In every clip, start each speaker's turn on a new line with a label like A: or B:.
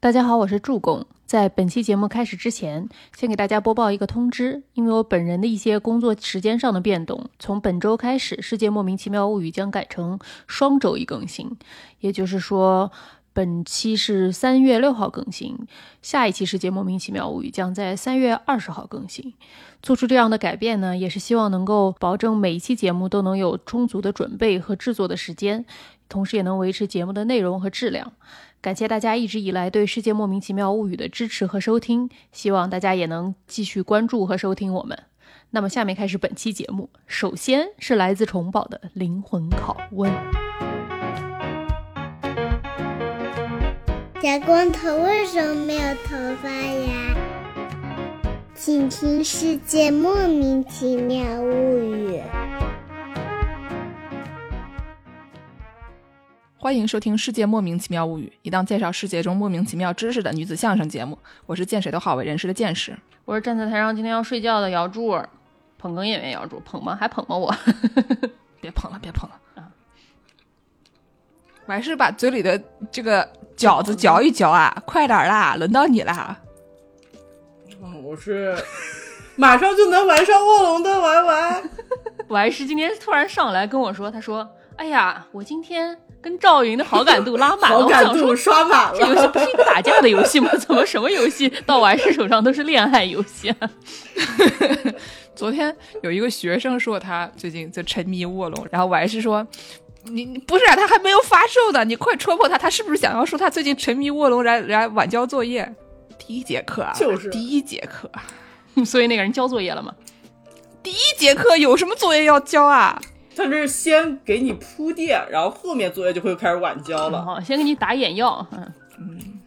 A: 大家好，我是助攻。在本期节目开始之前，先给大家播报一个通知，因为我本人的一些工作时间上的变动，从本周开始，《世界莫名其妙物语》将改成双周一更新，也就是说，本期是三月六号更新，下一期《世界莫名其妙物语》将在三月二十号更新。做出这样的改变呢，也是希望能够保证每一期节目都能有充足的准备和制作的时间，同时也能维持节目的内容和质量。感谢大家一直以来对《世界莫名其妙物语》的支持和收听，希望大家也能继续关注和收听我们。那么，下面开始本期节目。首先是来自虫宝的灵魂拷问：
B: 小光头为什么没有头发呀？请听《世界莫名其妙物语》。
C: 欢迎收听《世界莫名其妙物语》，一档介绍世界中莫名其妙知识的女子相声节目。我是见谁都好为人师的见识。
A: 我是站在台上今天要睡觉的姚柱，捧哏演员姚柱，捧吗？还捧吗？我
C: 别捧了，别捧了啊！我还是把嘴里的这个饺子嚼一嚼啊！快点啦，轮到你啦！
D: 嗯，我是马上就能玩上卧龙的玩玩。
A: 我还是今天突然上来跟我说，他说：“哎呀，我今天。”跟赵云的好感度拉满了，
D: 好感度刷满了。
A: 这游戏不是一个打架的游戏吗？怎么什么游戏到完事手上都是恋爱游戏？
C: 昨天有一个学生说他最近在沉迷卧龙，然后我还是说，你你不是啊，他还没有发售的，你快戳破他，他是不是想要说他最近沉迷卧龙来来晚交作业？第一节课啊，
D: 就是
C: 第一节课，
A: 所以那个人交作业了吗？
C: 第一节课有什么作业要交啊？
D: 他这是先给你铺垫，然后后面作业就会开始晚交了。
A: 好，先给你打眼药。嗯
C: 嗯，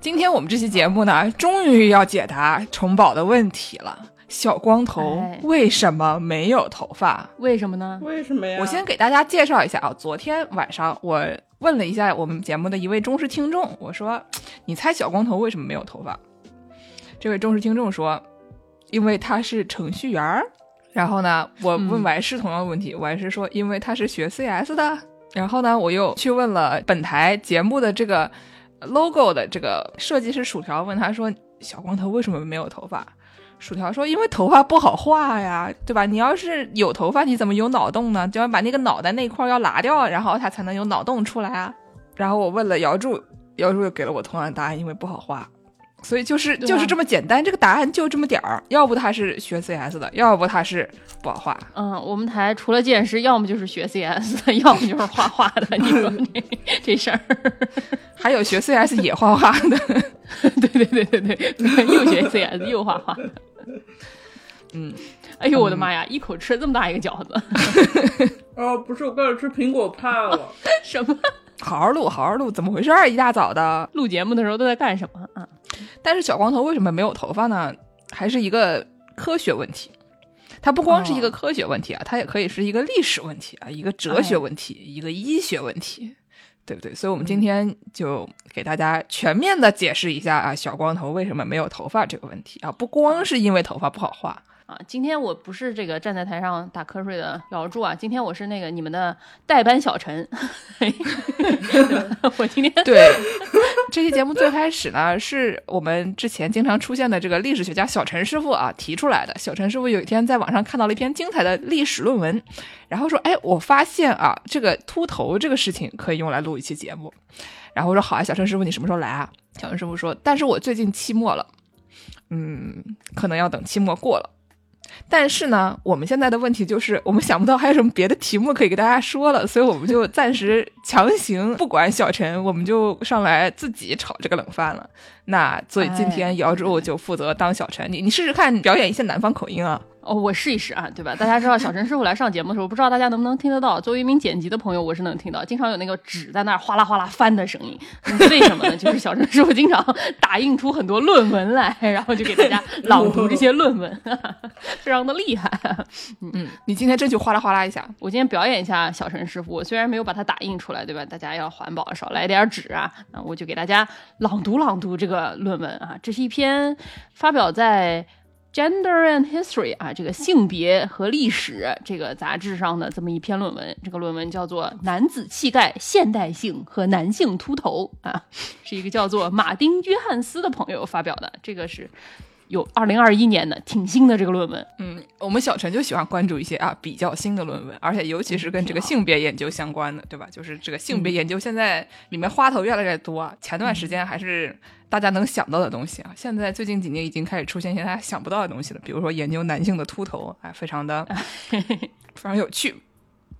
C: 今天我们这期节目呢，终于要解答虫宝的问题了：小光头为什么没有头发？
A: 为什么呢？
D: 为什么呀？
C: 我先给大家介绍一下啊，昨天晚上我问了一下我们节目的一位忠实听众，我说：“你猜小光头为什么没有头发？”这位忠实听众说：“因为他是程序员儿。”然后呢，我问我还是同样的问题，我还是说，因为他是学 CS 的。然后呢，我又去问了本台节目的这个 logo 的这个设计师薯条，问他说，小光头为什么没有头发？薯条说，因为头发不好画呀，对吧？你要是有头发，你怎么有脑洞呢？就要把那个脑袋那块要拿掉，然后他才能有脑洞出来啊。然后我问了姚柱，姚柱又给了我同样的答案，因为不好画。所以就是就是这么简单，这个答案就这么点儿。要不他是学 CS 的，要不他是不好画。
A: 嗯，我们台除了剑师，要么就是学 CS 的，要么就是画画的。你说 这这事儿，
C: 还有学 CS 也画画的。
A: 对对对对对，又学 CS 又画画的。
C: 嗯，
A: 哎呦我的妈呀，一口吃了这么大一个饺子。
D: 哦，不是，我刚才吃苹果派了。
A: 什么？
C: 好好录，好好录，怎么回事？一大早的
A: 录节目的时候都在干什么啊？
C: 但是小光头为什么没有头发呢？还是一个科学问题。它不光是一个科学问题啊，它也可以是一个历史问题啊，一个哲学问题，一个医学问题，对不对？所以，我们今天就给大家全面的解释一下啊，小光头为什么没有头发这个问题啊，不光是因为头发不好画。
A: 啊，今天我不是这个站在台上打瞌睡的姚柱啊，今天我是那个你们的代班小陈。我今天
C: 对这期节目最开始呢，是我们之前经常出现的这个历史学家小陈师傅啊提出来的。小陈师傅有一天在网上看到了一篇精彩的历史论文，然后说：“哎，我发现啊，这个秃头这个事情可以用来录一期节目。”然后我说：“好啊，小陈师傅，你什么时候来啊？”小陈师傅说：“但是我最近期末了，嗯，可能要等期末过了。”但是呢，我们现在的问题就是，我们想不到还有什么别的题目可以给大家说了，所以我们就暂时强行不管小陈，我们就上来自己炒这个冷饭了。那所以今天姚柱就负责当小陈，你你试试看表演一些南方口音啊。
A: 哦，我试一试啊，对吧？大家知道小陈师傅来上节目的时候，不知道大家能不能听得到。作为一名剪辑的朋友，我是能听到，经常有那个纸在那儿哗啦哗啦翻的声音。为什么呢？就是小陈师傅经常打印出很多论文来，然后就给大家朗读这些论文，非常的厉害。
C: 嗯，你今天这就哗啦哗啦一下，
A: 我今天表演一下小陈师傅。我虽然没有把它打印出来，对吧？大家要环保，少来点纸啊。那我就给大家朗读朗读这个论文啊。这是一篇发表在。Gender and History 啊，这个性别和历史这个杂志上的这么一篇论文，这个论文叫做《男子气概、现代性和男性秃头》啊，是一个叫做马丁·约翰斯的朋友发表的，这个是有二零二一年的，挺新的这个论文。
C: 嗯，我们小陈就喜欢关注一些啊比较新的论文，而且尤其是跟这个性别研究相关的，对吧？就是这个性别研究现在里面花头越来越多啊。前段时间还是大家能想到的东西啊，现在最近几年已经开始出现一些大家想不到的东西了，比如说研究男性的秃头，哎，非常的 非常有趣。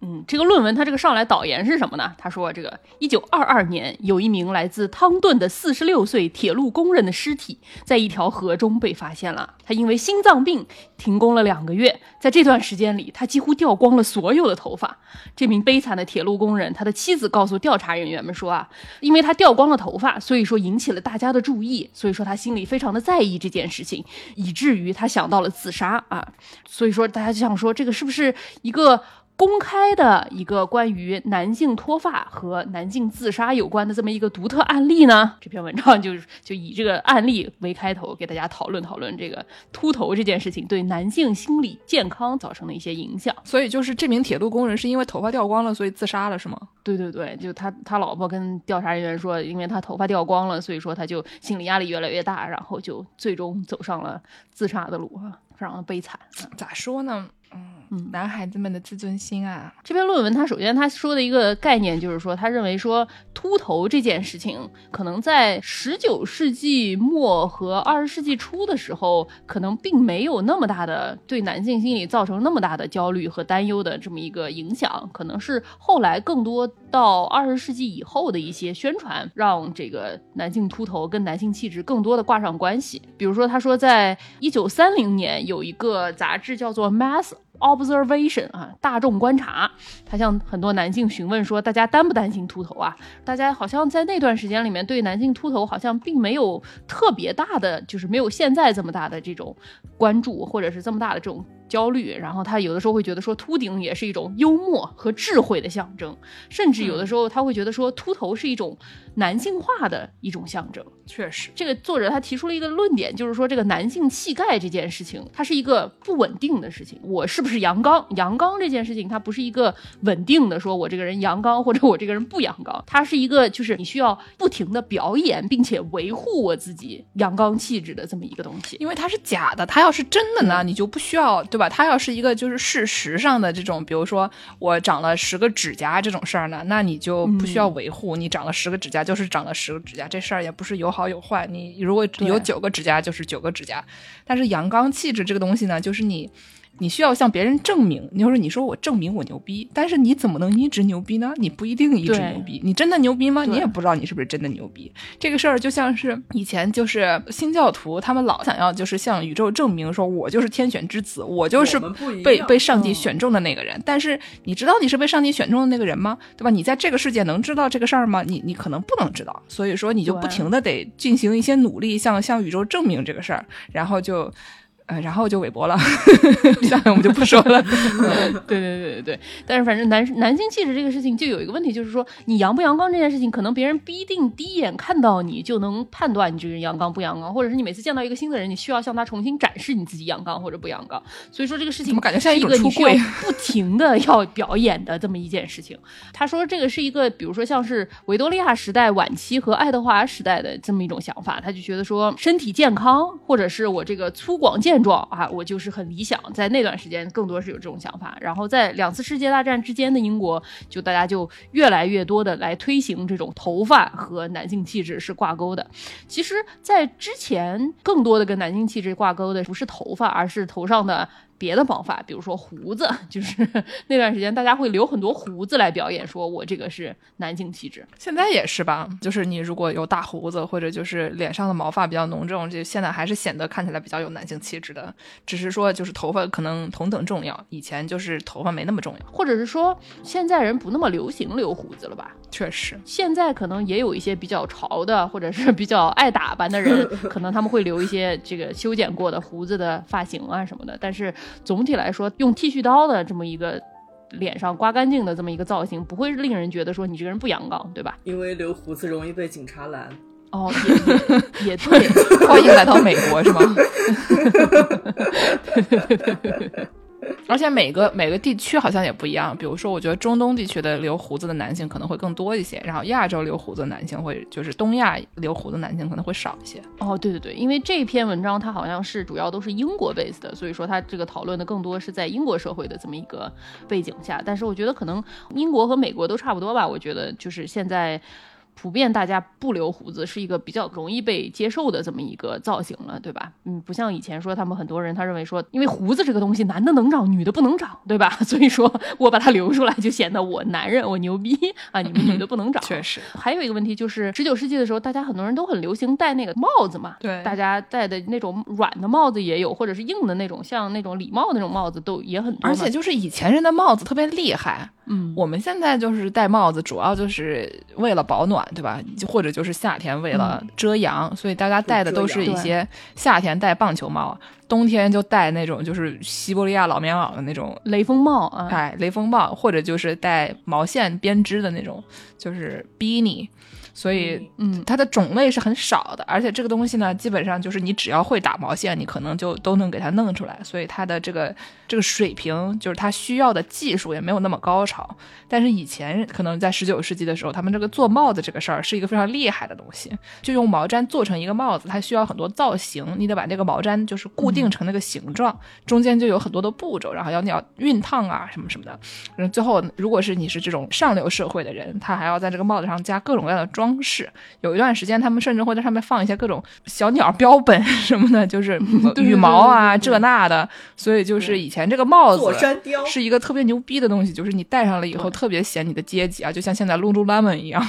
A: 嗯，这个论文他这个上来导言是什么呢？他说，这个一九二二年，有一名来自汤顿的四十六岁铁路工人的尸体在一条河中被发现了。他因为心脏病停工了两个月，在这段时间里，他几乎掉光了所有的头发。这名悲惨的铁路工人，他的妻子告诉调查人员们说啊，因为他掉光了头发，所以说引起了大家的注意，所以说他心里非常的在意这件事情，以至于他想到了自杀啊。所以说大家就想说，这个是不是一个？公开的一个关于男性脱发和男性自杀有关的这么一个独特案例呢？这篇文章就是就以这个案例为开头，给大家讨论讨论这个秃头这件事情对男性心理健康造成的一些影响。
C: 所以就是这名铁路工人是因为头发掉光了，所以自杀了，是吗？
A: 对对对，就他他老婆跟调查人员说，因为他头发掉光了，所以说他就心理压力越来越大，然后就最终走上了自杀的路啊，非常的悲惨。
C: 咋说呢？嗯，男孩子们的自尊心啊！
A: 这篇论文，他首先他说的一个概念就是说，他认为说秃头这件事情，可能在十九世纪末和二十世纪初的时候，可能并没有那么大的对男性心理造成那么大的焦虑和担忧的这么一个影响，可能是后来更多到二十世纪以后的一些宣传，让这个男性秃头跟男性气质更多的挂上关系。比如说，他说在一九三零年有一个杂志叫做《Mass》。Observation 啊，大众观察，他向很多男性询问说，大家担不担心秃头啊？大家好像在那段时间里面对男性秃头好像并没有特别大的，就是没有现在这么大的这种关注，或者是这么大的这种。焦虑，然后他有的时候会觉得说秃顶也是一种幽默和智慧的象征，甚至有的时候他会觉得说秃头是一种男性化的一种象征。
C: 确实，
A: 这个作者他提出了一个论点，就是说这个男性气概这件事情，它是一个不稳定的事情。我是不是阳刚？阳刚这件事情，它不是一个稳定的，说我这个人阳刚或者我这个人不阳刚，它是一个就是你需要不停的表演，并且维护我自己阳刚气质的这么一个东西。
C: 因为它是假的，它要是真的呢，你就不需要。对吧？它要是一个就是事实上的这种，比如说我长了十个指甲这种事儿呢，那你就不需要维护。你长了十个指甲就是长了十个指甲，这事儿也不是有好有坏。你如果有九个指甲就是九个指甲，但是阳刚气质这个东西呢，就是你。你需要向别人证明，你就是你说我证明我牛逼，但是你怎么能一直牛逼呢？你不一定一直牛逼，你真的牛逼吗？你也不知道你是不是真的牛逼。这个事儿就像是以前就是新教徒，他们老想要就是向宇宙证明，说我就是天选之子，我就是被被上帝选中的那个人。但是你知道你是被上帝选中的那个人吗？对吧？你在这个世界能知道这个事儿吗？你你可能不能知道，所以说你就不停的得进行一些努力，向向宇宙证明这个事儿，然后就。呃，然后就韦伯了，下面我们就不说了。
A: 对对对对对，但是反正男男性气质这个事情就有一个问题，就是说你阳不阳刚这件事情，可能别人不一定第一眼看到你就能判断你这个人阳刚不阳刚，或者是你每次见到一个新的人，你需要向他重新展示你自己阳刚或者不阳刚。所以说这个事情，
C: 我感觉像
A: 一
C: 个出柜，
A: 不停的要表演的这么一件事情。他说这个是一个，比如说像是维多利亚时代晚期和爱德华时代的这么一种想法，他就觉得说身体健康，或者是我这个粗犷健。状啊，我就是很理想，在那段时间更多是有这种想法。然后在两次世界大战之间的英国，就大家就越来越多的来推行这种头发和男性气质是挂钩的。其实，在之前更多的跟男性气质挂钩的不是头发，而是头上的。别的毛发，比如说胡子，就是 那段时间大家会留很多胡子来表演，说我这个是男性气质。
C: 现在也是吧，就是你如果有大胡子，或者就是脸上的毛发比较浓重，就现在还是显得看起来比较有男性气质的。只是说，就是头发可能同等重要，以前就是头发没那么重要，
A: 或者是说现在人不那么流行留胡子了吧？
C: 确实，
A: 现在可能也有一些比较潮的，或者是比较爱打扮的人，可能他们会留一些这个修剪过的胡子的发型啊什么的，但是。总体来说，用剃须刀的这么一个脸上刮干净的这么一个造型，不会令人觉得说你这个人不阳刚，对吧？
D: 因为留胡子容易被警察拦。
A: 哦，也也对，
C: 欢迎来到美国，是吗？而且每个每个地区好像也不一样，比如说，我觉得中东地区的留胡子的男性可能会更多一些，然后亚洲留胡子的男性会，就是东亚留胡子男性可能会少一些。
A: 哦，对对对，因为这篇文章它好像是主要都是英国 base 的，所以说它这个讨论的更多是在英国社会的这么一个背景下。但是我觉得可能英国和美国都差不多吧，我觉得就是现在。普遍大家不留胡子是一个比较容易被接受的这么一个造型了，对吧？嗯，不像以前说他们很多人他认为说，因为胡子这个东西男的能长，女的不能长，对吧？所以说我把它留出来就显得我男人我牛逼啊，你们女的不能长。
C: 确实，
A: 还有一个问题就是十九世纪的时候，大家很多人都很流行戴那个帽子嘛，
C: 对，
A: 大家戴的那种软的帽子也有，或者是硬的那种像那种礼帽那种帽子都也很多。
C: 而且就是以前人的帽子特别厉害。
A: 嗯，
C: 我们现在就是戴帽子，主要就是为了保暖，对吧？或者就是夏天为了遮阳，所以大家戴的都是一些夏天戴棒球帽，冬天就戴那种就是西伯利亚老棉袄的那种
A: 雷锋帽啊，
C: 哎，雷锋帽，或者就是戴毛线编织的那种，就是 beanie。所以，
A: 嗯，
C: 它的种类是很少的，而且这个东西呢，基本上就是你只要会打毛线，你可能就都能给它弄出来。所以它的这个这个水平，就是它需要的技术也没有那么高超。但是以前可能在十九世纪的时候，他们这个做帽子这个事儿是一个非常厉害的东西，就用毛毡做成一个帽子，它需要很多造型，你得把这个毛毡就是固定成那个形状，中间就有很多的步骤，然后要你要熨烫啊什么什么的。嗯，最后如果是你是这种上流社会的人，他还要在这个帽子上加各种各样的装。装饰有一段时间，他们甚至会在上面放一些各种小鸟标本 什么的，就是 羽毛啊这那的。所以就是以前这个帽子是一个特别牛逼的东西，就是你戴上了以后特别显你的阶级啊，就像现在 Lululemon 一样。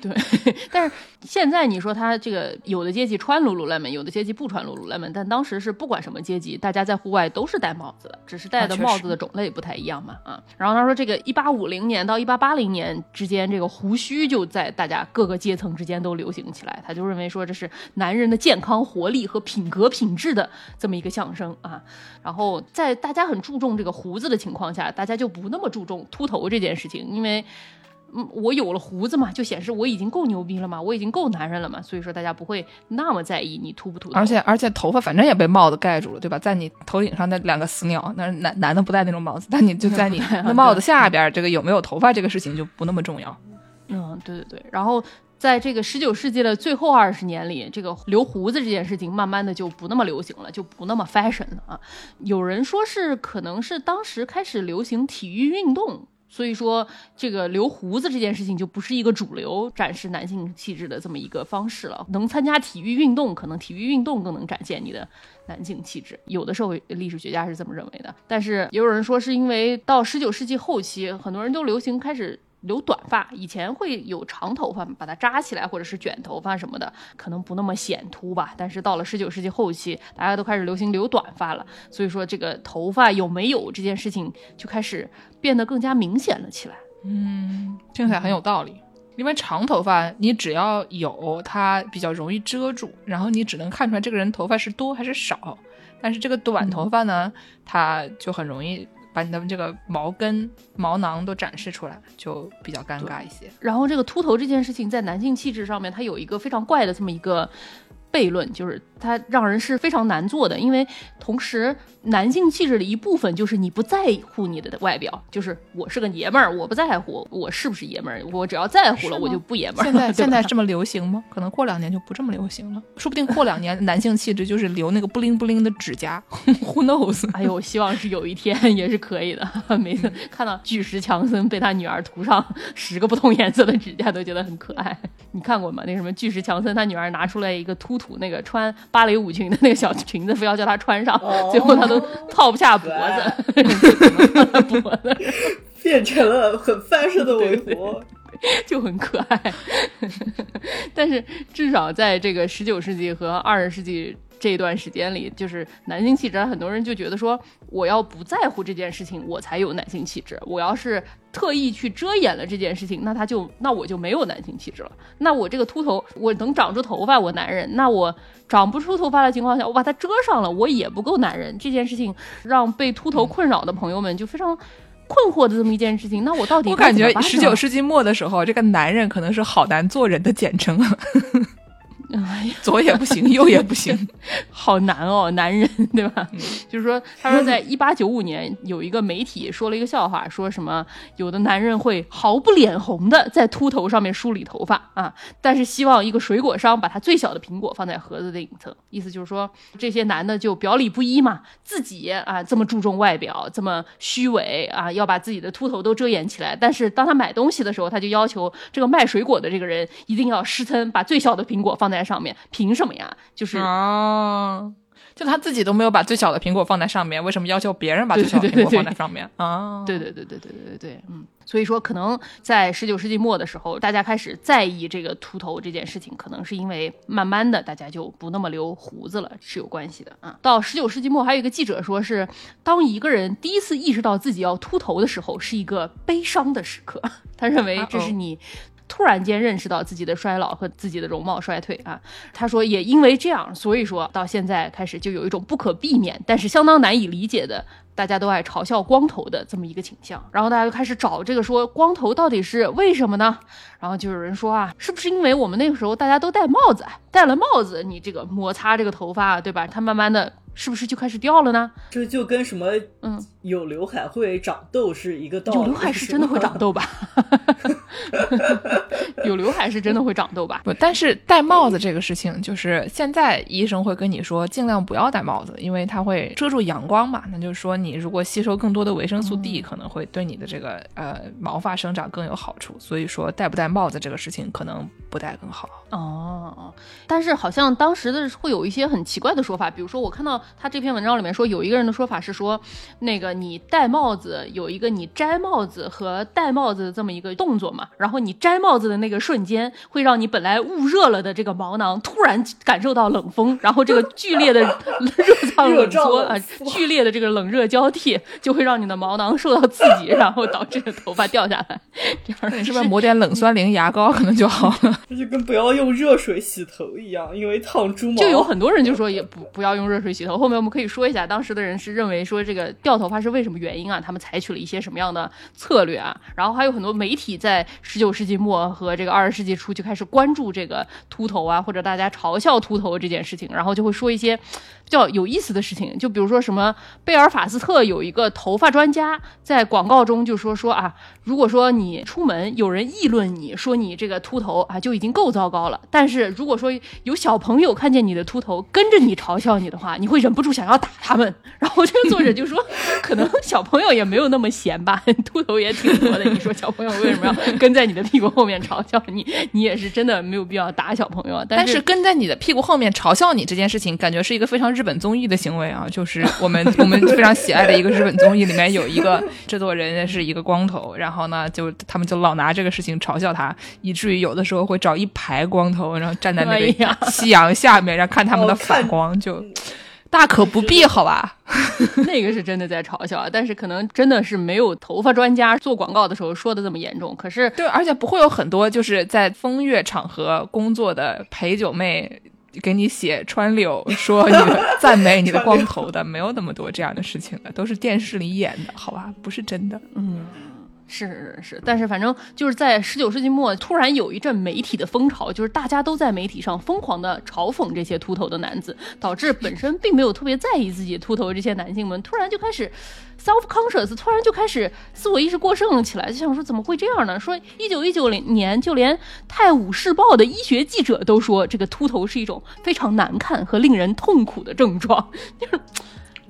A: 对，但是现在你说他这个有的阶级穿 Lululemon，有的阶级不穿 Lululemon，但当时是不管什么阶级，大家在户外都是戴帽子的，只是戴的帽子的种类不太一样嘛啊。然后他说这个一八五零年到一八八零年之间，这个胡须就在大家各。个阶层之间都流行起来，他就认为说这是男人的健康、活力和品格品质的这么一个象征啊。然后在大家很注重这个胡子的情况下，大家就不那么注重秃头这件事情，因为嗯，我有了胡子嘛，就显示我已经够牛逼了嘛，我已经够男人了嘛，所以说大家不会那么在意你秃不秃。
C: 而且而且头发反正也被帽子盖住了，对吧？在你头顶上那两个死鸟，那男男的不戴那种帽子，但你就在你 那帽子下边，这个有没有头发这个事情就不那么重要。
A: 嗯，对对对，然后在这个十九世纪的最后二十年里，这个留胡子这件事情慢慢的就不那么流行了，就不那么 fashion 了啊。有人说是可能是当时开始流行体育运动，所以说这个留胡子这件事情就不是一个主流展示男性气质的这么一个方式了。能参加体育运动，可能体育运动更能展现你的男性气质。有的社会历史学家是这么认为的，但是也有人说是因为到十九世纪后期，很多人都流行开始。留短发，以前会有长头发，把它扎起来，或者是卷头发什么的，可能不那么显秃吧。但是到了十九世纪后期，大家都开始流行留短发了，所以说这个头发有没有这件事情就开始变得更加明显了起来。
C: 嗯，听起来很有道理。因为长头发你只要有，它比较容易遮住，然后你只能看出来这个人头发是多还是少。但是这个短头发呢，它就很容易。把你的这个毛根、毛囊都展示出来，就比较尴尬一些。
A: 然后，这个秃头这件事情在男性气质上面，它有一个非常怪的这么一个。悖论就是它让人是非常难做的，因为同时男性气质的一部分就是你不在乎你的外表，就是我是个爷们儿，我不在乎我是不是爷们儿，我只要在乎了我就不爷们儿。
C: 现在 现在这么流行吗？可能过两年就不这么流行了，说不定过两年男性气质就是留那个不灵不灵的指甲。Who knows？
A: 哎呦，我希望是有一天也是可以的。每次看到巨石强森被他女儿涂上十个不同颜色的指甲，都觉得很可爱。你看过吗？那什么巨石强森他女儿拿出来一个秃。土那个穿芭蕾舞裙的那个小裙子，非要叫他穿上，最后他都套不下脖子，脖 子
D: 变成了很翻式的围脖，
A: 就很可爱。但是至少在这个十九世纪和二十世纪。这段时间里，就是男性气质，很多人就觉得说，我要不在乎这件事情，我才有男性气质。我要是特意去遮掩了这件事情，那他就那我就没有男性气质了。那我这个秃头，我能长出头发，我男人；那我长不出头发的情况下，我把它遮上了，我也不够男人。这件事情让被秃头困扰的朋友们就非常困惑的这么一件事情。那我到底
C: 我感觉十九世纪末的时候，这个男人可能是好难做人的简称啊。左也不行，右也不行。
A: 好难哦，男人对吧？就是说，他说在一八九五年有一个媒体说了一个笑话，说什么有的男人会毫不脸红的在秃头上面梳理头发啊，但是希望一个水果商把他最小的苹果放在盒子的顶层，意思就是说这些男的就表里不一嘛，自己啊这么注重外表，这么虚伪啊，要把自己的秃头都遮掩起来，但是当他买东西的时候，他就要求这个卖水果的这个人一定要湿撑，把最小的苹果放在上面，凭什么呀？就是
C: 哦，就他自己都没有把最小的苹果放在上面，为什么要求别人把最小的苹果放在上面啊？
A: 对对对对对对对对，嗯，所以说可能在十九世纪末的时候，大家开始在意这个秃头这件事情，可能是因为慢慢的大家就不那么留胡子了，是有关系的啊。到十九世纪末，还有一个记者说是，当一个人第一次意识到自己要秃头的时候，是一个悲伤的时刻。他认为这是你。突然间认识到自己的衰老和自己的容貌衰退啊，他说也因为这样，所以说到现在开始就有一种不可避免，但是相当难以理解的，大家都爱嘲笑光头的这么一个倾向。然后大家就开始找这个说光头到底是为什么呢？然后就有人说啊，是不是因为我们那个时候大家都戴帽子，戴了帽子你这个摩擦这个头发，对吧？它慢慢的是不是就开始掉了呢？
D: 这就跟什么
A: 嗯，
D: 有刘海会长痘是一个道理。
A: 有刘海是真的会长痘吧？有刘海是真的会长痘吧？
C: 不，但是戴帽子这个事情，就是现在医生会跟你说，尽量不要戴帽子，因为它会遮住阳光嘛。那就是说，你如果吸收更多的维生素 D，可能会对你的这个呃毛发生长更有好处。所以说，戴不戴帽子这个事情，可能不戴更好。
A: 哦，但是好像当时的会有一些很奇怪的说法，比如说我看到他这篇文章里面说，有一个人的说法是说，那个你戴帽子有一个你摘帽子和戴帽子的这么一个动作嘛，然后你摘帽子的那个瞬间，会让你本来捂热了的这个毛囊突然感受到冷风，然后这个剧烈的 热胀冷缩啊，剧烈的这个冷热交替，就会让你的毛囊受到刺激，然后导致头发掉下来。这样
C: 你是不是抹点冷酸灵牙膏可能就好了？
D: 这就跟不要用热水洗头一样，因为烫猪毛。
A: 就有很多人就说也不不要用热水洗头。后面我们可以说一下，当时的人是认为说这个掉头发是为什么原因啊？他们采取了一些什么样的策略啊？然后还有很多媒体在十九世纪末和这个二十世纪初就开始关注这个秃头啊，或者大家嘲笑秃头这件事情，然后就会说一些比较有意思的事情，就比如说什么贝尔法斯特有一个头发专家在广告中就说说啊，如果说你出门有人议论你说你这个秃头啊就已经够糟糕了，但是如果说有小朋友看见你的秃头跟着你嘲笑你的话，你会忍不住想要打他们。然后这个作者就说，可能小朋友也没有那么闲吧，秃头也挺多的。你说小朋友为什么要跟在你的屁股后面嘲笑你？你也是真的没有必要打小朋友。但
C: 但是跟在你的屁股后面嘲笑你这件事情，感觉是一个非常日本综艺的行为啊！就是我们 我们非常喜爱的一个日本综艺里面有一个 制作人是一个光头，然后呢，就他们就老拿这个事情嘲笑他，以至于有的时候会找一排光头，然后站在那个夕阳下面，然后看他们的反光，就大可不必，好吧？
A: 那个是真的在嘲笑，但是可能真的是没有头发专家做广告的时候说的这么严重。可是
C: 对，而且不会有很多就是在风月场合工作的陪酒妹给你写川柳，说你的赞美你的光头的，没有那么多这样的事情的，都是电视里演的，好吧？不是真的。
A: 嗯是是是，但是反正就是在十九世纪末，突然有一阵媒体的风潮，就是大家都在媒体上疯狂的嘲讽这些秃头的男子，导致本身并没有特别在意自己秃头这些男性们，突然就开始 self conscious，突然就开始自我意识过剩了起来，就想说怎么会这样呢？说一九一九年，就连《泰晤士报》的医学记者都说，这个秃头是一种非常难看和令人痛苦的症状，就是，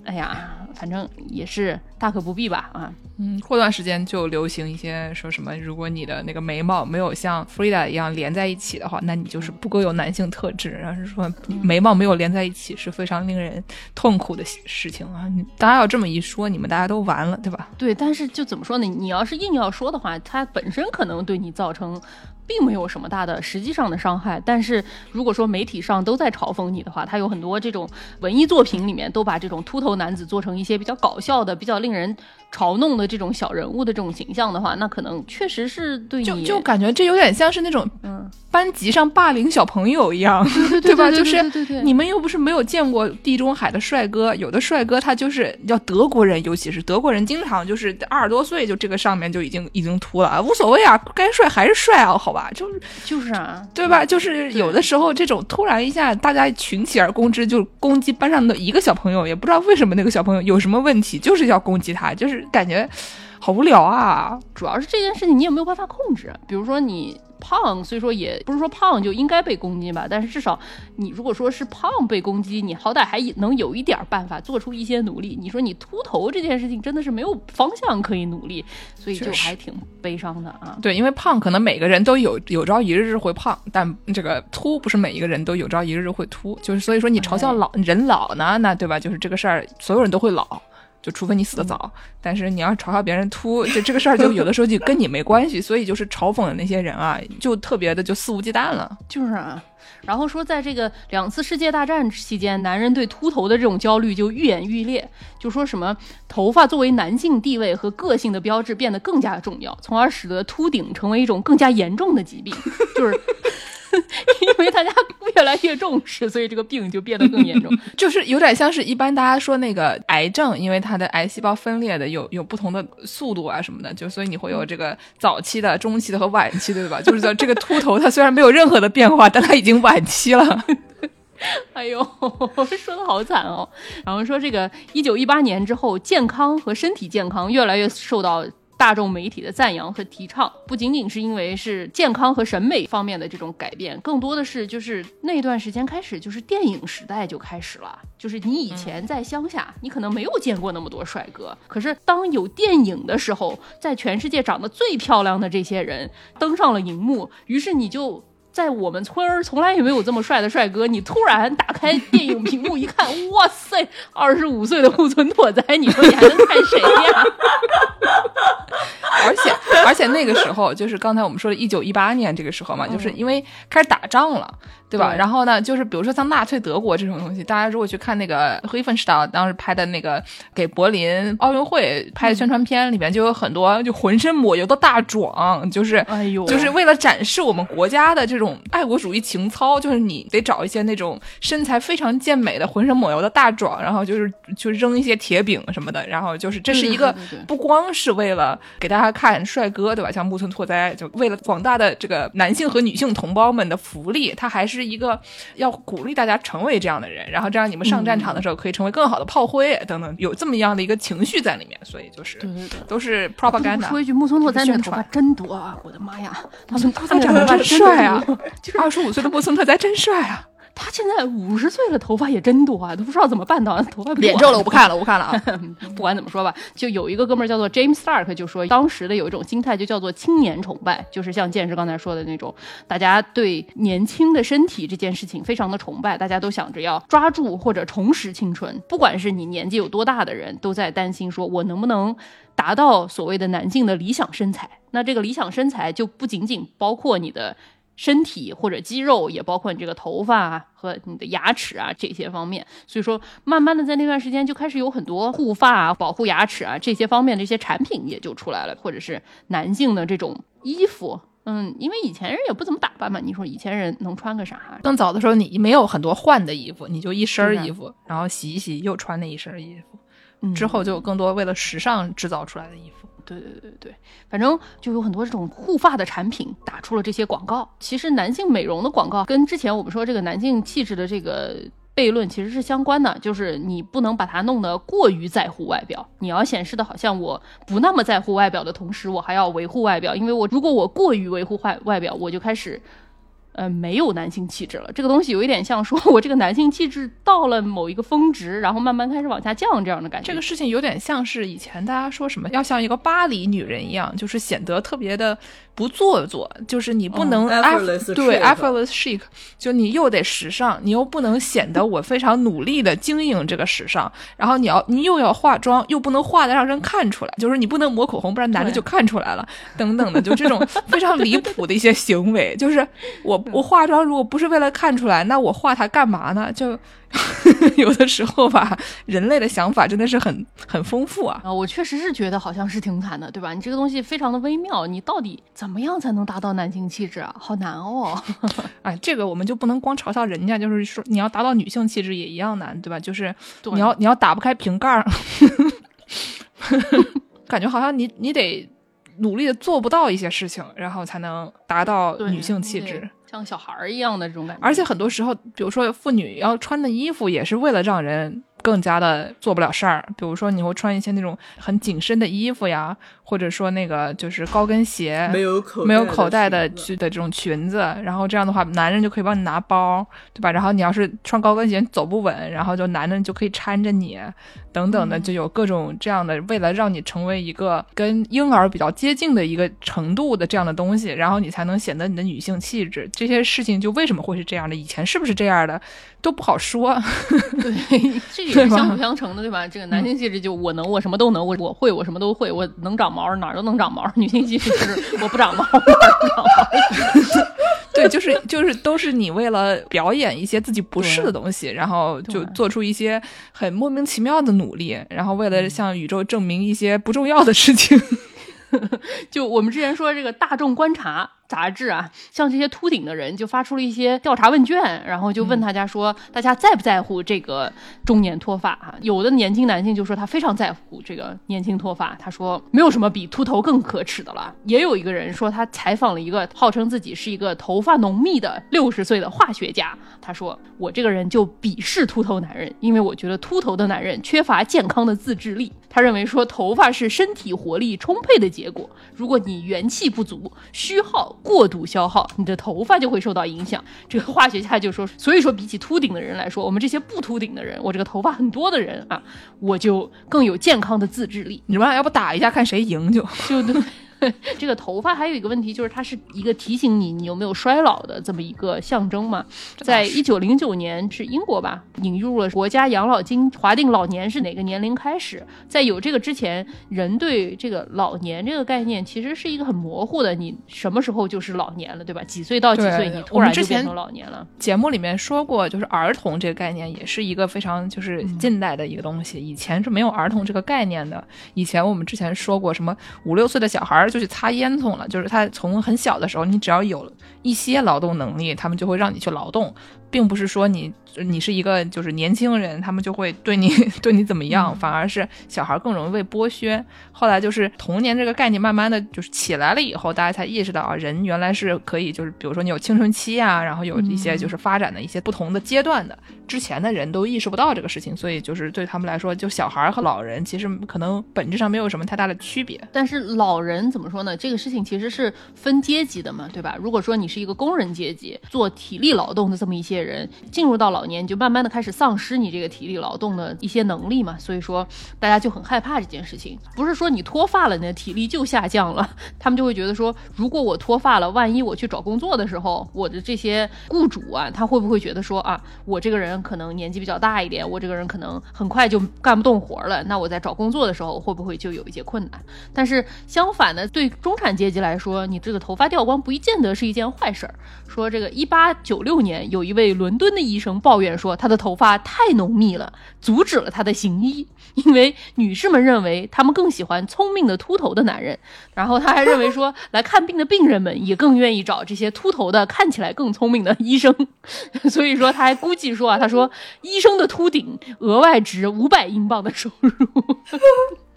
A: 哎呀，反正也是大可不必吧啊。
C: 嗯，过段时间就流行一些说什么，如果你的那个眉毛没有像 Frida 一样连在一起的话，那你就是不够有男性特质。然后是说眉毛没有连在一起是非常令人痛苦的事情啊！你大家要这么一说，你们大家都完了，对吧？
A: 对，但是就怎么说呢？你要是硬要说的话，它本身可能对你造成并没有什么大的实际上的伤害。但是如果说媒体上都在嘲讽你的话，他有很多这种文艺作品里面都把这种秃头男子做成一些比较搞笑的、比较令人嘲弄的这种小人物的这种形象的话，那可能确实是对你
C: 就就感觉这有点像是那种
A: 嗯，
C: 班级上霸凌小朋友一样，
A: 对对
C: 吧？就是你们又不是没有见过地中海的帅哥，有的帅哥他就是叫德国人，尤其是德国人，经常就是二十多岁就这个上面就已经已经秃了，啊，无所谓啊，该帅还是帅啊，好吧。吧？就是
A: 就是啊，
C: 对吧？就是有的时候这种突然一下大家群起而攻之，就攻击班上的一个小朋友，也不知道为什么那个小朋友有什么问题，就是要攻击他，就是感觉好无聊啊。
A: 主要是这件事情你也没有办法控制。比如说你胖，虽说也不是说胖就应该被攻击吧，但是至少你如果说是胖被攻击，你好歹还能有一点办法做出一些努力。你说你秃头这件事情真的是没有方向可以努力，所以就还挺悲伤的啊。
C: 对，因为胖可能每个人都有有朝一日会胖，但这个秃不是每一个人都有朝一日会秃，就是所以说你嘲笑老人老呢，那对吧？就是这个事儿，所有人都会老。就除非你死得早，但是你要嘲笑别人秃，就这个事儿就有的时候就跟你没关系，所以就是嘲讽的那些人啊，就特别的就肆无忌惮了。
A: 就是啊，然后说在这个两次世界大战期间，男人对秃头的这种焦虑就愈演愈烈，就说什么头发作为男性地位和个性的标志变得更加重要，从而使得秃顶成为一种更加严重的疾病，就是。因为大家越来越重视，所以这个病就变得更严重。
C: 就是有点像是一般大家说那个癌症，因为它的癌细胞分裂的有有不同的速度啊什么的，就所以你会有这个早期的、中期的和晚期的，对吧？就是说这个秃头它虽然没有任何的变化，但它已经晚期了。
A: 哎呦，说的好惨哦。然后说这个一九一八年之后，健康和身体健康越来越受到。大众媒体的赞扬和提倡，不仅仅是因为是健康和审美方面的这种改变，更多的是就是那段时间开始，就是电影时代就开始了。就是你以前在乡下，你可能没有见过那么多帅哥，可是当有电影的时候，在全世界长得最漂亮的这些人登上了荧幕，于是你就。在我们村儿从来也没有这么帅的帅哥，你突然打开电影屏幕一看，哇塞，二十五岁的木村拓哉，你说你还能看谁呀？
C: 而且而且那个时候就是刚才我们说的，一九一八年这个时候嘛，就是因为开始打仗了。对吧？
A: 对
C: 然后呢，就是比如说像纳粹德国这种东西，大家如果去看那个黑芬施导当时拍的那个给柏林奥运会拍的宣传片，里面就有很多就浑身抹油的大壮，就是
A: 哎呦，
C: 就是为了展示我们国家的这种爱国主义情操，就是你得找一些那种身材非常健美的、浑身抹油的大壮，然后就是就扔一些铁饼什么的，然后就是这是一个不光是为了给大家看帅哥，对吧？像木村拓哉，就为了广大的这个男性和女性同胞们的福利，他还是一个要鼓励大家成为这样的人，然后这样你们上战场的时候可以成为更好的炮灰等等，有这么样的一个情绪在里面，所以就是。都是 propaganda。
A: 说一句，木村拓哉那
C: 宣传
A: 头发真多啊！我的妈呀，木村拓
C: 他
A: 哉
C: 长得真帅啊
A: 多！就是
C: 二十五岁的木村拓哉真帅啊！
A: 他现在五十岁了，头发也真多啊，都不知道怎么办到，头发
C: 脸皱了，我不看了，我不看了啊！
A: 不管怎么说吧，就有一个哥们儿叫做 James Stark，就说当时的有一种心态就叫做青年崇拜，就是像剑师刚才说的那种，大家对年轻的身体这件事情非常的崇拜，大家都想着要抓住或者重拾青春，不管是你年纪有多大的人，都在担心说我能不能达到所谓的男性的理想身材。那这个理想身材就不仅仅包括你的。身体或者肌肉，也包括你这个头发啊和你的牙齿啊这些方面。所以说，慢慢的在那段时间就开始有很多护发啊、保护牙齿啊这些方面的一些产品也就出来了，或者是男性的这种衣服。嗯，因为以前人也不怎么打扮嘛，你说以前人能穿个啥？
C: 更早的时候，你没有很多换的衣服，你就一身衣服，然后洗一洗又穿那一身儿衣服。
A: 嗯
C: 之后就有更多为了时尚制造出来的衣服。
A: 对对对对，反正就有很多这种护发的产品打出了这些广告。其实男性美容的广告跟之前我们说这个男性气质的这个悖论其实是相关的，就是你不能把它弄得过于在乎外表，你要显示的好像我不那么在乎外表的同时，我还要维护外表，因为我如果我过于维护外外表，我就开始。呃，没有男性气质了。这个东西有一点像说，我这个男性气质到了某一个峰值，然后慢慢开始往下降这样的感觉。
C: 这个事情有点像是以前大家说什么要像一个巴黎女人一样，就是显得特别的不做作，就是你不能
D: 嗯
C: eff-
D: effortless
C: 对 effortless chic，就你又得时尚，你又不能显得我非常努力的经营这个时尚，然后你要你又要化妆，又不能化的让人看出来，就是你不能抹口红，不然男的就看出来了，等等的，就这种非常离谱的一些行为，就是我我化妆如果不是为了看出来，那我化它干嘛呢？就 有的时候吧，人类的想法真的是很很丰富啊。
A: 啊，我确实是觉得好像是挺惨的，对吧？你这个东西非常的微妙，你到底怎么样才能达到男性气质啊？好难哦。
C: 哎，这个我们就不能光嘲笑人家，就是说你要达到女性气质也一样难，对吧？就是你要你要打不开瓶盖儿，感觉好像你你得努力的做不到一些事情，然后才能达到女性气质。
A: 像小孩儿一样的这种感觉。
C: 而且很多时候，比如说妇女要穿的衣服，也是为了让人更加的做不了事儿。比如说你会穿一些那种很紧身的衣服呀，或者说那个就是高跟鞋，
D: 没有口
C: 没有口袋的去的这种裙子，然后这样的话，男人就可以帮你拿包，对吧？然后你要是穿高跟鞋走不稳，然后就男人就可以搀着你，等等的，就有各种这样的，为了让你成为一个跟婴儿比较接近的一个程度的这样的东西，然后你才能显得你的女性气质。这些事情就为什么会是这样的？以前是不是这样的都不好说。
A: 对，这个也是相辅相成的，对吧？这个男性气质就我能，我什么都能，我我会，我什么都会，我能长毛哪儿都能长毛；女性气质就是我不长毛哪儿长毛。
C: 对，就是就是都是你为了表演一些自己不是的东西，然后就做出一些很莫名其妙的努力，然后为了向宇宙证明一些不重要的事情。
A: 就我们之前说这个大众观察杂志啊，像这些秃顶的人就发出了一些调查问卷，然后就问大家说，大家在不在乎这个中年脱发哈？有的年轻男性就说他非常在乎这个年轻脱发，他说没有什么比秃头更可耻的了。也有一个人说他采访了一个号称自己是一个头发浓密的六十岁的化学家，他说我这个人就鄙视秃头男人，因为我觉得秃头的男人缺乏健康的自制力。他认为说头发是身体活力充沛的结果，如果你元气不足、虚耗、过度消耗，你的头发就会受到影响。这个化学家就说，所以说比起秃顶的人来说，我们这些不秃顶的人，我这个头发很多的人啊，我就更有健康的自制力。
C: 你们俩要不打一下看谁赢就？
A: 就对。这个头发还有一个问题，就是它是一个提醒你你有没有衰老的这么一个象征嘛。在一九零九年是英国吧，引入了国家养老金，划定老年是哪个年龄开始。在有这个之前，人对这个老年这个概念其实是一个很模糊的，你什么时候就是老年了，对吧？几岁到几岁，你突然就变成老年了。
C: 节目里面说过，就是儿童这个概念也是一个非常就是近代的一个东西，以前是没有儿童这个概念的。以前我们之前说过，什么五六岁的小孩就去擦烟囱了，就是他从很小的时候，你只要有一些劳动能力，他们就会让你去劳动，并不是说你你是一个就是年轻人，他们就会对你 对你怎么样，反而是小孩更容易被剥削。后来就是童年这个概念慢慢的就是起来了以后，大家才意识到啊，人原来是可以就是比如说你有青春期啊，然后有一些就是发展的一些不同的阶段的，之前的人都意识不到这个事情，所以就是对他们来说，就小孩和老人其实可能本质上没有什么太大的区别。
A: 但是老人怎么说呢？这个事情其实是分阶级的嘛，对吧？如果说你是一个工人阶级，做体力劳动的这么一些人，进入到老年，你就慢慢的开始丧失你这个体力劳动的一些能力嘛。所以说，大家就很害怕这件事情。不是说你脱发了，你的体力就下降了，他们就会觉得说，如果我脱发了，万一我去找工作的时候，我的这些雇主啊，他会不会觉得说啊，我这个人可能年纪比较大一点，我这个人可能很快就干不动活了，那我在找工作的时候会不会就有一些困难？但是相反的，对中产阶级来说，你这个头发掉光不一见得是一件坏事儿。说这个一八九六年，有一位伦敦的医生抱怨说，他的头发太浓密了，阻止了他的行医，因为女士们认为他们更喜欢聪明的秃头的男人。然后他还认为说，来看病的病人们也更愿意找这些秃头的、看起来更聪明的医生。所以说，他还估计说啊，他说医生的秃顶额外值五百英镑的收入。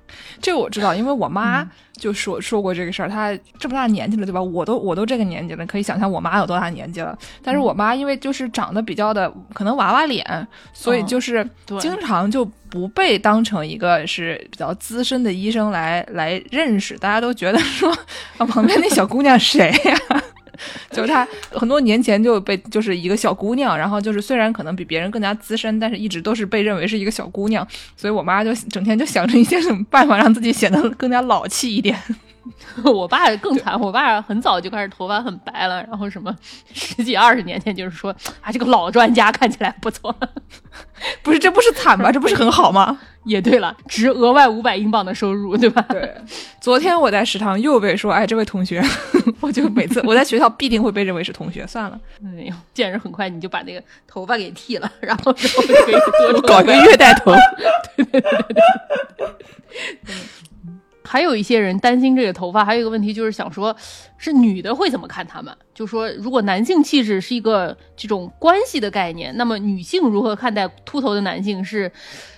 C: 这我知道，因为我妈就说说过这个事儿。她这么大年纪了，对吧？我都我都这个年纪了，可以想象我妈有多大年纪了。但是我妈因为就是长得比较的可能娃娃脸，所以就是经常就不被当成一个是比较资深的医生来来认识。大家都觉得说，啊，旁边那小姑娘谁呀、就是她很多年前就被就是一个小姑娘，然后就是虽然可能比别人更加资深，但是一直都是被认为是一个小姑娘，所以我妈就整天就想着一些什么办法让自己显得更加老气一点。
A: 我爸更惨，我爸很早就开始头发很白了，然后什么 十几二十年前就是说啊，这个老专家看起来不错。
C: 不是，这不是惨吗？这不是很好吗？
A: 也对了，值额外五百英镑的收入，对吧？
C: 对，昨天我在食堂又被说，哎，这位同学，我就每次我在学校必定会被认为是同学。算了，
A: 哎呦，见人很快你就把那个头发给剃了，然后之后就可以多
C: 搞一个月带头。
A: 还有一些人担心这个头发，还有一个问题就是想说，是女的会怎么看他们？就就说如果男性气质是一个这种关系的概念，那么女性如何看待秃头的男性是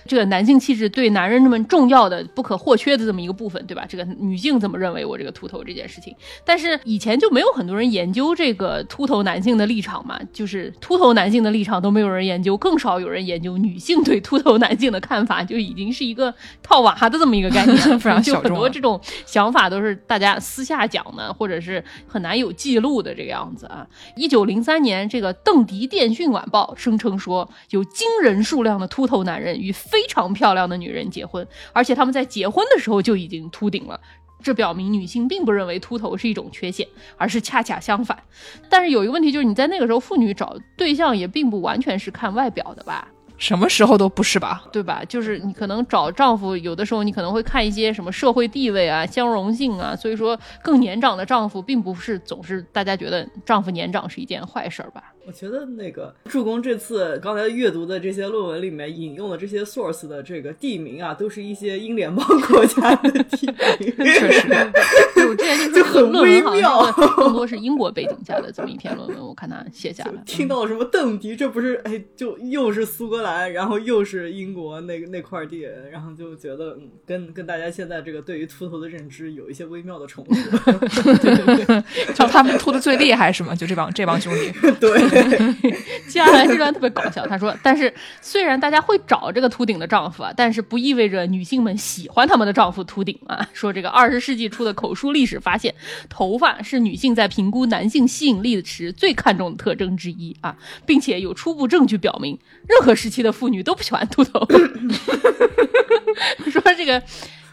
A: 这个男性气质对男人那么重要的、不可或缺的这么一个部分，对吧？这个女性怎么认为我这个秃头这件事情？但是以前就没有很多人研究这个秃头男性的立场嘛，就是秃头男性的立场都没有人研究，更少有人研究女性对秃头男性的看法，就已经是一个套娃的这么一个概念，
C: 非常
A: 就很
C: 小众了
A: 多这种想法都是大家私下讲的，或者是很难有记录的这个样子啊。一九零三年，这个邓迪电讯晚报声称说，有惊人数量的秃头男人与非常漂亮的女人结婚，而且他们在结婚的时候就已经秃顶了。这表明女性并不认为秃头是一种缺陷，而是恰恰相反。但是有一个问题就是，你在那个时候，妇女找对象也并不完全是看外表的吧？
C: 什么时候都不是吧？
A: 对吧？就是你可能找丈夫，有的时候你可能会看一些什么社会地位啊、相容性啊，所以说更年长的丈夫，并不是总是大家觉得丈夫年长是一件坏事儿吧？
D: 我觉得那个助攻这次刚才阅读的这些论文里面引用的这些 source 的这个地名啊，都是一些英联邦 国家的地名，
C: 确实，
A: 对我之前就
D: 很微妙
A: 更多是英国背景下的这么一篇论文，我看他写下来。
D: 听到了什么邓迪，这不是哎，就又是苏格兰，然后又是英国那个那块地，然后就觉得嗯，跟跟大家现在这个对于秃头的认知有一些微妙的重合。
C: 就他们秃的最厉害是吗？就这帮这帮兄弟，
D: 对，
A: 接下来这段特别搞笑，他说：“但是虽然大家会找这个秃顶的丈夫啊，但是不意味着女性们喜欢他们的丈夫秃顶啊。说这个二十世纪初的口述历史发现，头发是女性在评估男性吸引力时最看重的特征之一啊，并且有初步证据表明，任何时期的妇女都不喜欢秃头。说这个。”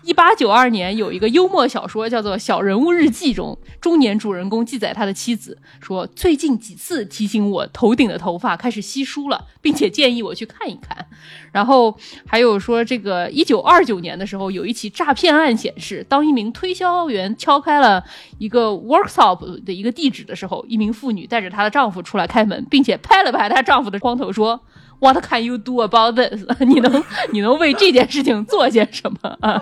A: 一八九二年，有一个幽默小说叫做《小人物日记》中，中年主人公记载他的妻子说：“最近几次提醒我头顶的头发开始稀疏了，并且建议我去看一看。”然后还有说，这个 一九二九年的时候，有一起诈骗案显示，当一名推销员敲开了一个 workshop 的一个地址的时候，一名妇女带着她的丈夫出来开门，并且拍了拍她丈夫的光头说。What can you do about this？你能你能为这件事情做些什么啊？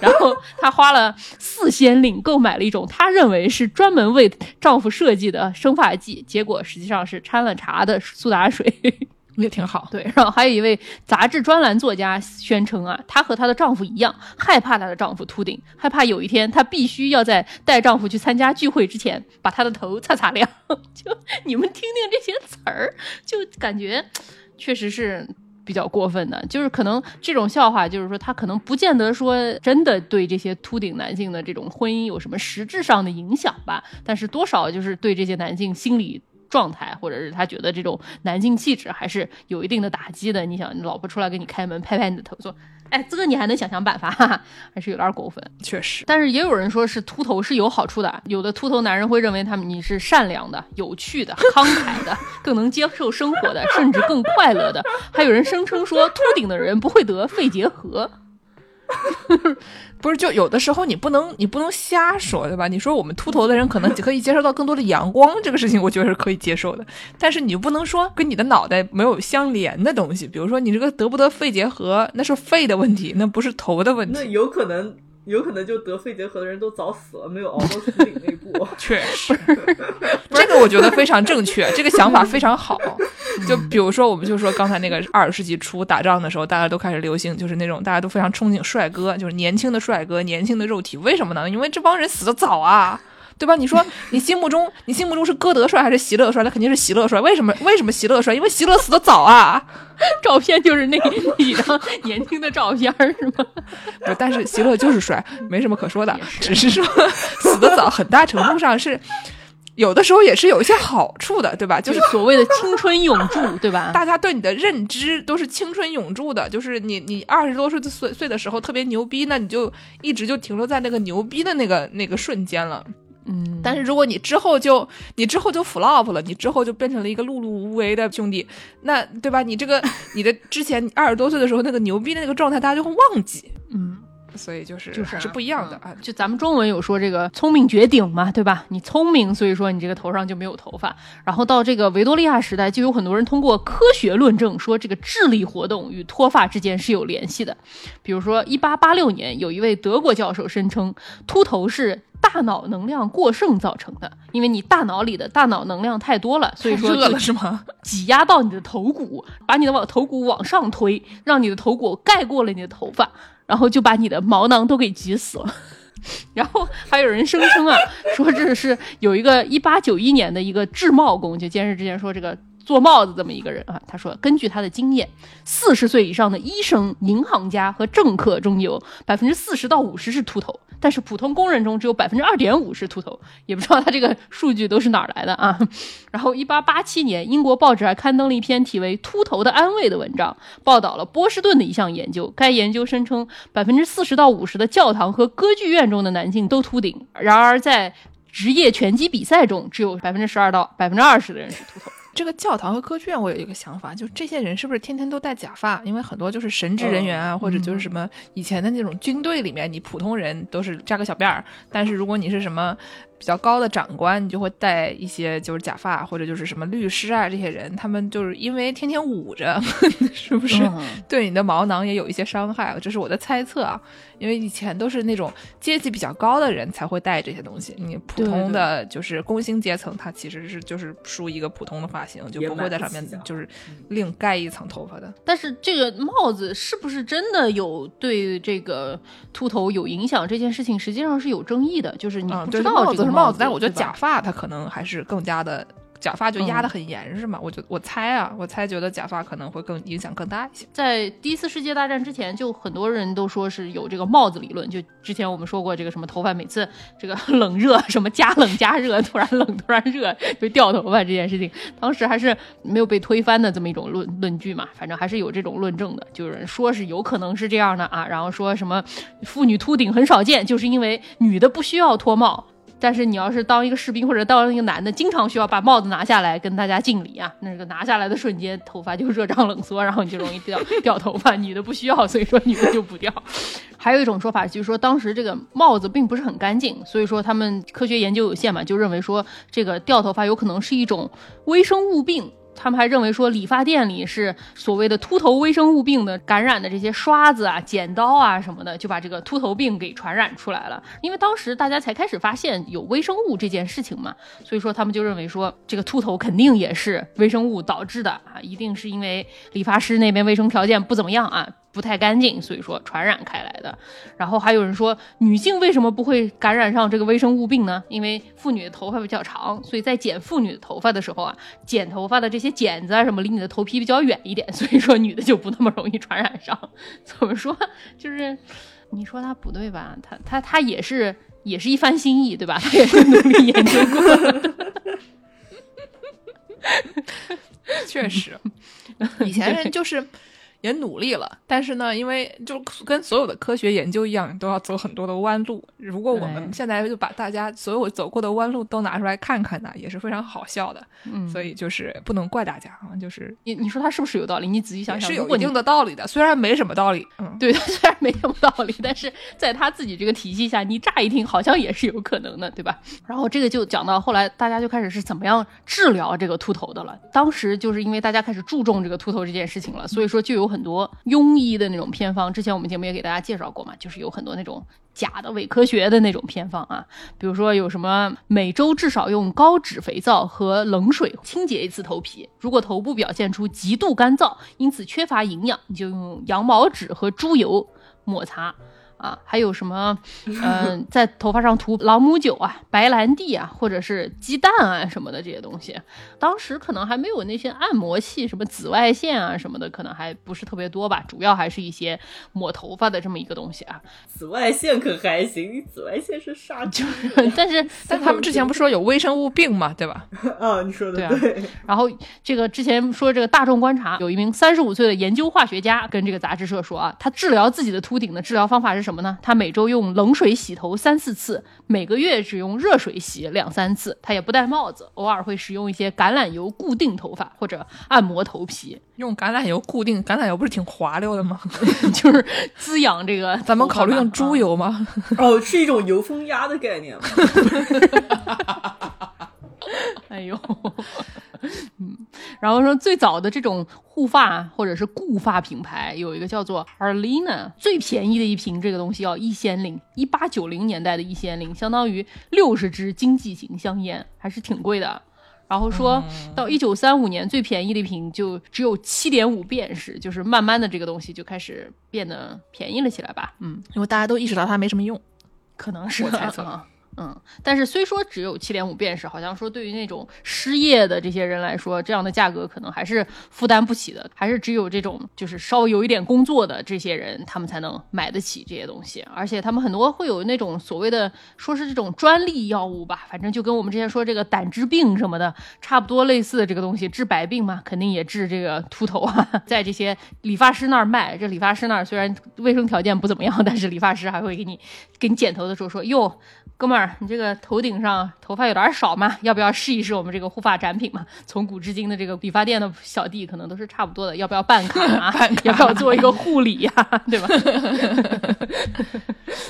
A: 然后她花了四先令购买了一种她认为是专门为丈夫设计的生发剂，结果实际上是掺了茶的苏打水。
C: 也挺好。
A: 对，然后还有一位杂志专栏作家宣称啊，她和她的丈夫一样，害怕她的丈夫秃顶，害怕有一天她必须要在带丈夫去参加聚会之前把她的头擦擦亮。就你们听听这些词儿，就感觉。确实是比较过分的，就是可能这种笑话，就是说他可能不见得说真的对这些秃顶男性的这种婚姻有什么实质上的影响吧，但是多少就是对这些男性心理状态，或者是他觉得这种男性气质还是有一定的打击的。你想，你老婆出来给你开门，拍拍你的头说。哎，这个你还能想想办法，哈哈，还是有点过分。
C: 确实，
A: 但是也有人说是秃头是有好处的，有的秃头男人会认为他们你是善良的、有趣的、慷慨的，更能接受生活的，甚至更快乐的。还有人声称说秃顶的人不会得肺结核。
C: 不是，就有的时候你不能，你不能瞎说，对吧？你说我们秃头的人可能可以接受到更多的阳光，这个事情我觉得是可以接受的。但是你不能说跟你的脑袋没有相连的东西，比如说你这个得不得肺结核，那是肺的问题，那不是头的问题。
D: 那有可能。有可能就得肺结核的人都早死了，没有熬到秃顶那一步。
C: 确实，这个我觉得非常正确，这个想法非常好。就比如说，我们就说刚才那个二十世纪初打仗的时候，大家都开始流行，就是那种大家都非常憧憬帅哥，就是年轻的帅哥，年轻的肉体。为什么呢？因为这帮人死的早啊。对吧？你说你心目中，你心目中是歌德帅还是席勒帅？那肯定是席勒帅。为什么？为什么席勒帅？因为席勒死的早啊。
A: 照片就是那那几张年轻的照片，是吗？
C: 不，但是席勒就是帅，没什么可说的。只是说死的早，很大程度上是有的时候也是有一些好处的，对吧？就是
A: 所谓的青春永驻，对吧？
C: 大家对你的认知都是青春永驻的，就是你你二十多岁岁岁的时候特别牛逼，那你就一直就停留在那个牛逼的那个那个瞬间了。
A: 嗯，
C: 但是如果你之后就你之后就 flop 了，你之后就变成了一个碌碌无为的兄弟，那对吧？你这个 你的之前二十多岁的时候那个牛逼的那个状态，大家就会忘记。
A: 嗯，
C: 所以就是
A: 就是
C: 是不一样的啊。
A: 就咱们中文有说这个聪明绝顶嘛，对吧？你聪明，所以说你这个头上就没有头发。然后到这个维多利亚时代，就有很多人通过科学论证说这个智力活动与脱发之间是有联系的。比如说，一八八六年，有一位德国教授声称秃头是。大脑能量过剩造成的，因为你大脑里的大脑能量太多了，所以说
C: 热了是吗？
A: 挤压到你的头骨，把你的往头骨往上推，让你的头骨盖过了你的头发，然后就把你的毛囊都给挤死了。然后还有人声称啊，说这是有一个一八九一年的一个制帽工，就监视之前说这个做帽子这么一个人啊，他说根据他的经验，四十岁以上的医生、银行家和政客中有百分之四十到五十是秃头，但是普通工人中只有百分之二点五是秃头，也不知道他这个数据都是哪儿来的啊。然后，一八八七年，英国报纸还刊登了一篇题为《秃头的安慰》的文章，报道了波士顿的一项研究。该研究声称，百分之四十到五十的教堂和歌剧院中的男性都秃顶，然而在职业拳击比赛中，只有百分之十二到百分之二十的人是秃头。
C: 这个教堂和歌剧院，我有一个想法，就这些人是不是天天都戴假发？因为很多就是神职人员啊，或者就是什么以前的那种军队里面，你普通人都是扎个小辫儿，但是如果你是什么比较高的长官，你就会戴一些就是假发，或者就是什么律师啊这些人，他们就是因为天天捂着，是不是
A: 嗯
C: 对你的毛囊也有一些伤害？这是我的猜测啊，因为以前都是那种阶级比较高的人才会戴这些东西，你普通的就是工薪阶层，他其实是就是梳一个普通的发型，就不会在上面就是另盖一层头发的。
A: 但是这个帽子是不是真的有对这个秃头有影响？这件事情实际上是有争议的，就是你
C: 嗯，
A: 不知道这个
C: 子是帽子，但是我觉得假发它可能还是更加的。假发就压得很严是吗？我就我猜啊，我猜觉得假发可能会更影响更大一些。
A: 在第一次世界大战之前，就很多人都说是有这个帽子理论。就之前我们说过，这个什么头发每次这个 冷热什么加冷加热，突然冷突然热就掉头发这件事情，当时还是没有被推翻的这么一种论论据嘛。反正还是有这种论证的，就有人说是有可能是这样的啊，然后说什么妇女秃顶很少见，就是因为女的不需要脱帽。但是你要是当一个士兵或者当一个男的，经常需要把帽子拿下来跟大家敬礼啊，那个拿下来的瞬间，头发就热胀冷缩，然后你就容易掉掉头发。女的不需要，所以说女的就不掉。还有一种说法就是说，当时这个帽子并不是很干净，所以说他们科学研究有限嘛，就认为说这个掉头发有可能是一种微生物病。他们还认为说，理发店里是所谓的秃头微生物病的感染的这些刷子啊、剪刀啊什么的，就把这个秃头病给传染出来了。因为当时大家才开始发现有微生物这件事情嘛，所以说他们就认为说，这个秃头肯定也是微生物导致的啊，一定是因为理发师那边卫生条件不怎么样啊。不太干净，所以说传染开来的。然后还有人说，女性为什么不会感染上这个微生物病呢？因为妇女的头发比较长，所以在剪妇女的头发的时候啊，剪头发的这些剪子啊什么离你的头皮比较远一点，所以说女的就不那么容易传染上。怎么说？就是你说他不对吧？他他他也是 也是一番心意，对吧？他也是努力研究过的。
C: 确实，以前人就是也努力了，但是呢，因为就跟所有的科学研究一样，都要走很多的弯路。如果我们现在就把大家所有走过的弯路都拿出来看看呢，也是非常好笑的。
A: 嗯，
C: 所以就是不能怪大家啊，就是
A: 你你说他是不是有道理？你仔细想想，
C: 是有一定的道理的，虽然没什么道理。嗯，
A: 对，他虽然没什么道理，但是在他自己这个体系下，你乍一听好像也是有可能的，对吧？然后这个就讲到后来，大家就开始是怎么样治疗这个秃头的了。当时就是因为大家开始注重这个秃头这件事情了，所以说就有很多庸医的那种偏方。之前我们节目也给大家介绍过嘛，就是有很多那种假的伪科学的那种偏方啊，比如说有什么每周至少用高脂肥皂和冷水清洁一次头皮，如果头部表现出极度干燥，因此缺乏营养，你就用羊毛脂和猪油抹擦。啊，还有什么，嗯、在头发上涂朗姆酒啊、白兰地啊，或者是鸡蛋啊什么的这些东西，当时可能还没有那些按摩器，什么紫外线啊什么的，可能还不是特别多吧。主要还是一些抹头发的这么一个东西啊。
D: 紫外线可还行，你紫外线是杀猪
A: 但是，
C: 但他们之前不说有微生物病嘛，对吧？
D: 啊！你说的
A: 对啊
D: 对，
A: 然后这个之前说这个大众观察有一名三十五岁的研究化学家跟这个杂志社说啊，他治疗自己的秃顶的治疗方法是什么呢？他每周用冷水洗头三四次，每个月只用热水洗两三次。他也不戴帽子，偶尔会使用一些橄榄油固定头发或者按摩头皮，
C: 用橄榄油固定，橄榄油不是挺滑溜的吗？
A: 就是滋养这个。
C: 咱们考虑用猪
A: 油。
C: 油吗？
D: 哦，是一种油封压的概念吗？
A: 哎呦，嗯，然后说最早的这种护发或者是固发品牌有一个叫做 Arlena，最便宜的一瓶这个东西要一仙令，一八九零年代的一仙令，相当于六十支经济型香烟，还是挺贵的。然后说到一九三五年，最便宜的一瓶就只有七点五便士，就是慢慢的这个东西就开始变得便宜了起来吧。嗯，
C: 因为大家都意识到它没什么用。
A: 可能是
C: 我猜测
A: 啊 嗯，但是虽说只有七点五便士，好像说对于那种失业的这些人来说，这样的价格可能还是负担不起的，还是只有这种就是稍微有一点工作的这些人，他们才能买得起这些东西。而且他们很多会有那种所谓的说是这种专利药物吧，反正就跟我们之前说这个胆汁病什么的差不多类似的这个东西，治百病嘛，肯定也治这个秃头啊，在这些理发师那儿卖。这理发师那儿虽然卫生条件不怎么样，但是理发师还会给你给你剪头的时候说哟。哥们儿，你这个头顶上头发有点少嘛？要不要试一试我们这个护发产品嘛？从古至今的这个理发店的小弟可能都是差不多的，要不要办卡啊？要不要做一个护理呀？对吧？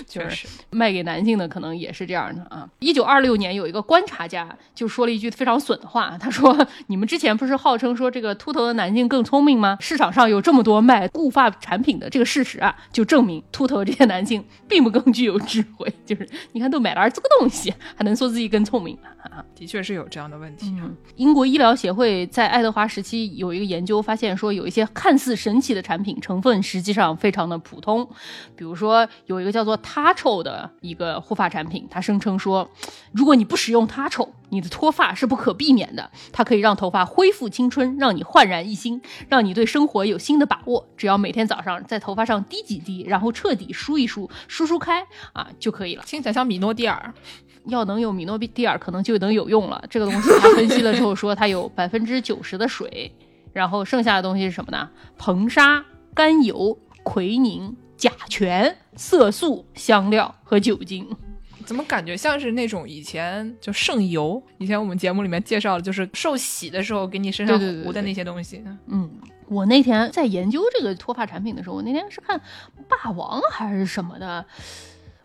C: 就是，
A: 卖给男性的可能也是这样的啊。一九二六年有一个观察家就说了一句非常损的话，他说：“你们之前不是号称说这个秃头的男性更聪明吗？市场上有这么多卖固发产品的这个事实啊，就证明秃头这些男性并不更具有智慧。就是你看都买了这个东西，还能说自己更聪明啊？
C: 的确是有这样的问题。
A: 嗯，英国医疗协会在爱德华时期有一个研究发现说，有一些看似神奇的产品成分实际上非常的普通，比如说有一个叫做 Tacho 的一个护发产品，它声称说，如果你不使用 Tacho，你的脱发是不可避免的。它可以让头发恢复青春，让你焕然一新，让你对生活有新的把握。只要每天早上在头发上滴几滴，然后彻底梳一梳，梳梳开啊就可以了。
C: 听起来像米诺地尔，
A: 要能用米诺地尔，可能就能有用了。这个东西他分析了之后说，它有百分之九十的水，然后剩下的东西是什么呢？硼砂、甘油、奎宁、甲醛、色素、香料和酒精。
C: 怎么感觉像是那种以前就圣油？以前我们节目里面介绍的，就是受洗的时候给你身上糊的那些东西。
A: 嗯，我那天在研究这个脱发产品的时候，我那天是看霸王还是什么的。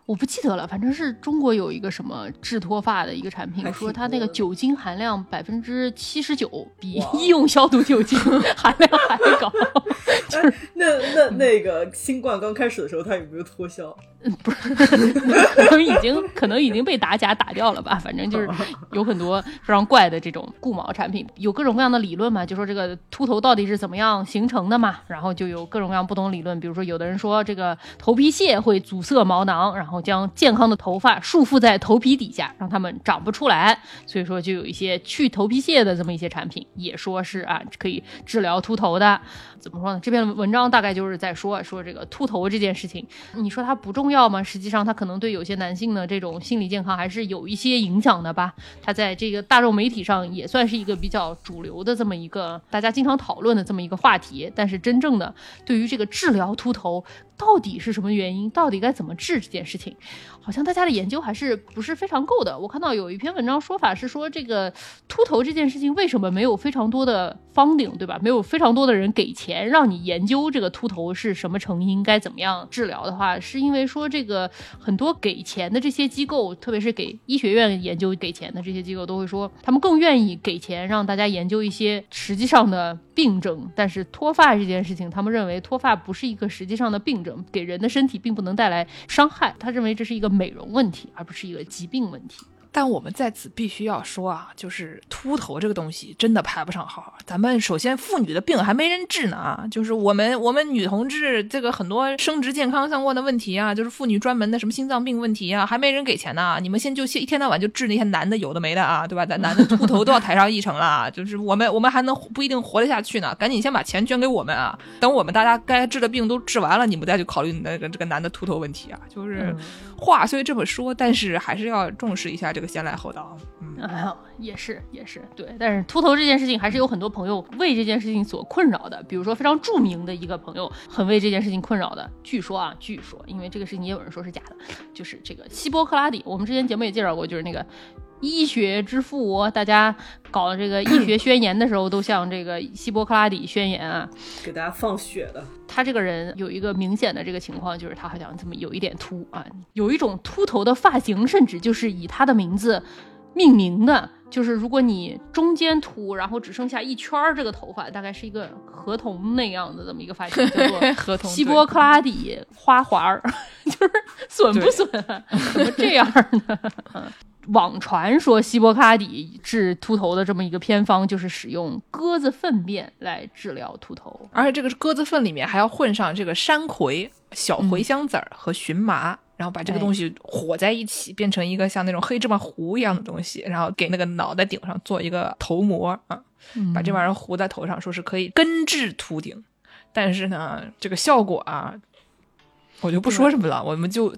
A: 我不记得了，反正是中国有一个什么治脱发的一个产品，
D: 还
A: 说它那个酒精含量百分之七十九，比医用消毒酒精 含量还高。
D: 哎，那那那个新冠刚开始的时候，它有没有脱销？
A: 可能已经可能已经被打假打掉了吧，反正就是 有很多非常怪的这种固毛产品，有各种各样的理论嘛，就说这个秃头到底是怎么样形成的嘛，然后就有各种各样不同的理论，比如说有的人说这个头皮屑会阻塞毛囊，然后将健康的头发束缚在头皮底下，让它们长不出来，所以说就有一些去头皮屑的这么一些产品，也说是啊可以治疗秃头的。怎么说呢？这篇文章大概就是在说说这个秃头这件事情，你说它不重要吗？实际上它可能对有些男性的这种心理健康还是有一些影响的吧。它在这个大众媒体上也算是一个比较主流的这么一个大家经常讨论的这么一个话题。但是真正的对于这个治疗秃头到底是什么原因，到底该怎么治这件事情，好像大家的研究还是不是非常够的。我看到有一篇文章说法是说，这个秃头这件事情为什么没有非常多的 funding，对吧？没有非常多的人给钱让你研究这个秃头是什么成因，该怎么样治疗的话，是因为说这个很多给钱的这些机构，特别是给医学院研究给钱的这些机构，都会说他们更愿意给钱让大家研究一些实际上的病症。但是脱发这件事情，他们认为脱发不是一个实际上的病症给人的身体并不能带来伤害。他认为这是一个美容问题，而不是一个疾病问题。
C: 但我们在此必须要说啊，就是秃头这个东西真的排不上号。咱们首先妇女的病还没人治呢啊，就是我们我们女同志这个很多生殖健康相关的问题啊，就是妇女专门的什么心脏病问题啊，还没人给钱呢。你们先就一天到晚就治那些男的有的没的啊，对吧？咱男的秃头都要抬上议程了啊，就是我们我们还能不一定活得下去呢。赶紧先把钱捐给我们啊，等我们大家该治的病都治完了，你们再去考虑那个这个男的秃头问题啊。就是话虽这么说，但是还是要重视一下这个先来后到。嗯，
A: 哎呀，也是也是对，但是秃头这件事情还是有很多朋友为这件事情所困扰的。比如说非常著名的一个朋友很为这件事情困扰的，据说啊，据说，因为这个事情也有人说是假的，就是这个希波克拉底，我们之前节目也介绍过，就是那个医学之父，大家搞这个医学宣言的时候都向这个希波克拉底宣言啊。
D: 给大家放血的，
A: 他这个人有一个明显的这个情况，就是他好像这么有一点秃啊，有一种秃头的发型，甚至就是以他的名字命名的就是如果你中间秃，然后只剩下一圈儿这个头发，大概是一个合同那样的这么一个发型，叫做
C: 合同
A: 希波克拉底花环儿，就是损不损啊？怎么这样呢？网传说希波克拉底治秃头的这么一个偏方，就是使用鸽子粪便来治疗秃头。
C: 而且这个鸽子粪里面还要混上这个山葵、小茴香籽儿和荨麻，然后把这个东西和在一起，变成一个像那种黑芝麻糊一样的东西，然后给那个脑袋顶上做一个头膜啊，把这玩意儿糊在头上，说是可以根治秃顶。但是呢，这个效果啊，我就不说什么了，我们就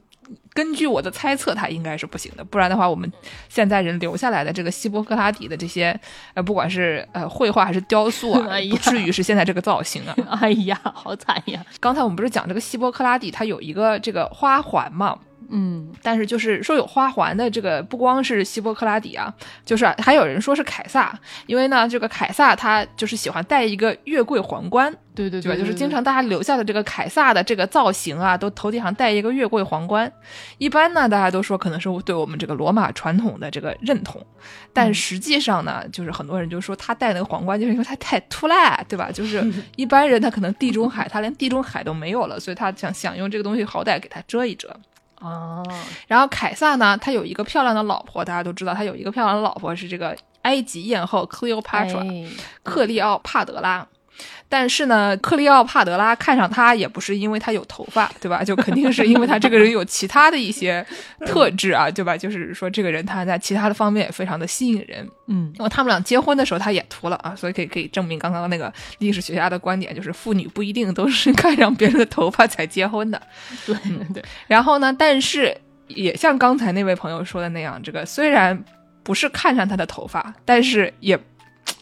C: 根据我的猜测，它应该是不行的。不然的话，我们现在人留下来的这个希波克拉底的这些，呃，不管是呃绘画还是雕塑啊，
A: 哎
C: 不至于是现在这个造型啊。
A: 哎呀，好惨呀！
C: 刚才我们不是讲这个希波克拉底，它有一个这个花环嘛？
A: 嗯，
C: 但是就是说有花环的这个不光是希波克拉底啊，就是还有人说是凯撒，因为呢这个凯撒他就是喜欢戴一个月桂皇冠，
A: 对对
C: 对就是经常大家留下的这个凯撒的这个造型啊，都头顶上戴一个月桂皇冠。一般呢，大家都说可能是对我们这个罗马传统的这个认同，但实际上呢，就是很多人就说他戴那个皇冠，就是因为他太秃啦，对吧？就是一般人他可能地中海他连地中海都没有了，所以他想想用这个东西好歹给他遮一遮。
A: 啊，
C: 然后凯撒呢，他有一个漂亮的老婆，大家都知道，他有一个漂亮的老婆是这个埃及艳后 Cleopatra。
A: 哎
C: 克利奥帕德拉。但是呢，克利奥帕德拉看上他也不是因为他有头发，对吧？就肯定是因为他这个人有其他的一些 特质啊，对吧？就是说这个人他在其他的方面也非常的吸引人。
A: 嗯，
C: 因为他们俩结婚的时候他也秃了啊，所以可以可以证明刚刚那个历史学家的观点，就是妇女不一定都是看上别人的头发才结婚的。
A: 对对，
C: 然后呢，但是也像刚才那位朋友说的那样，这个虽然不是看上他的头发，但是也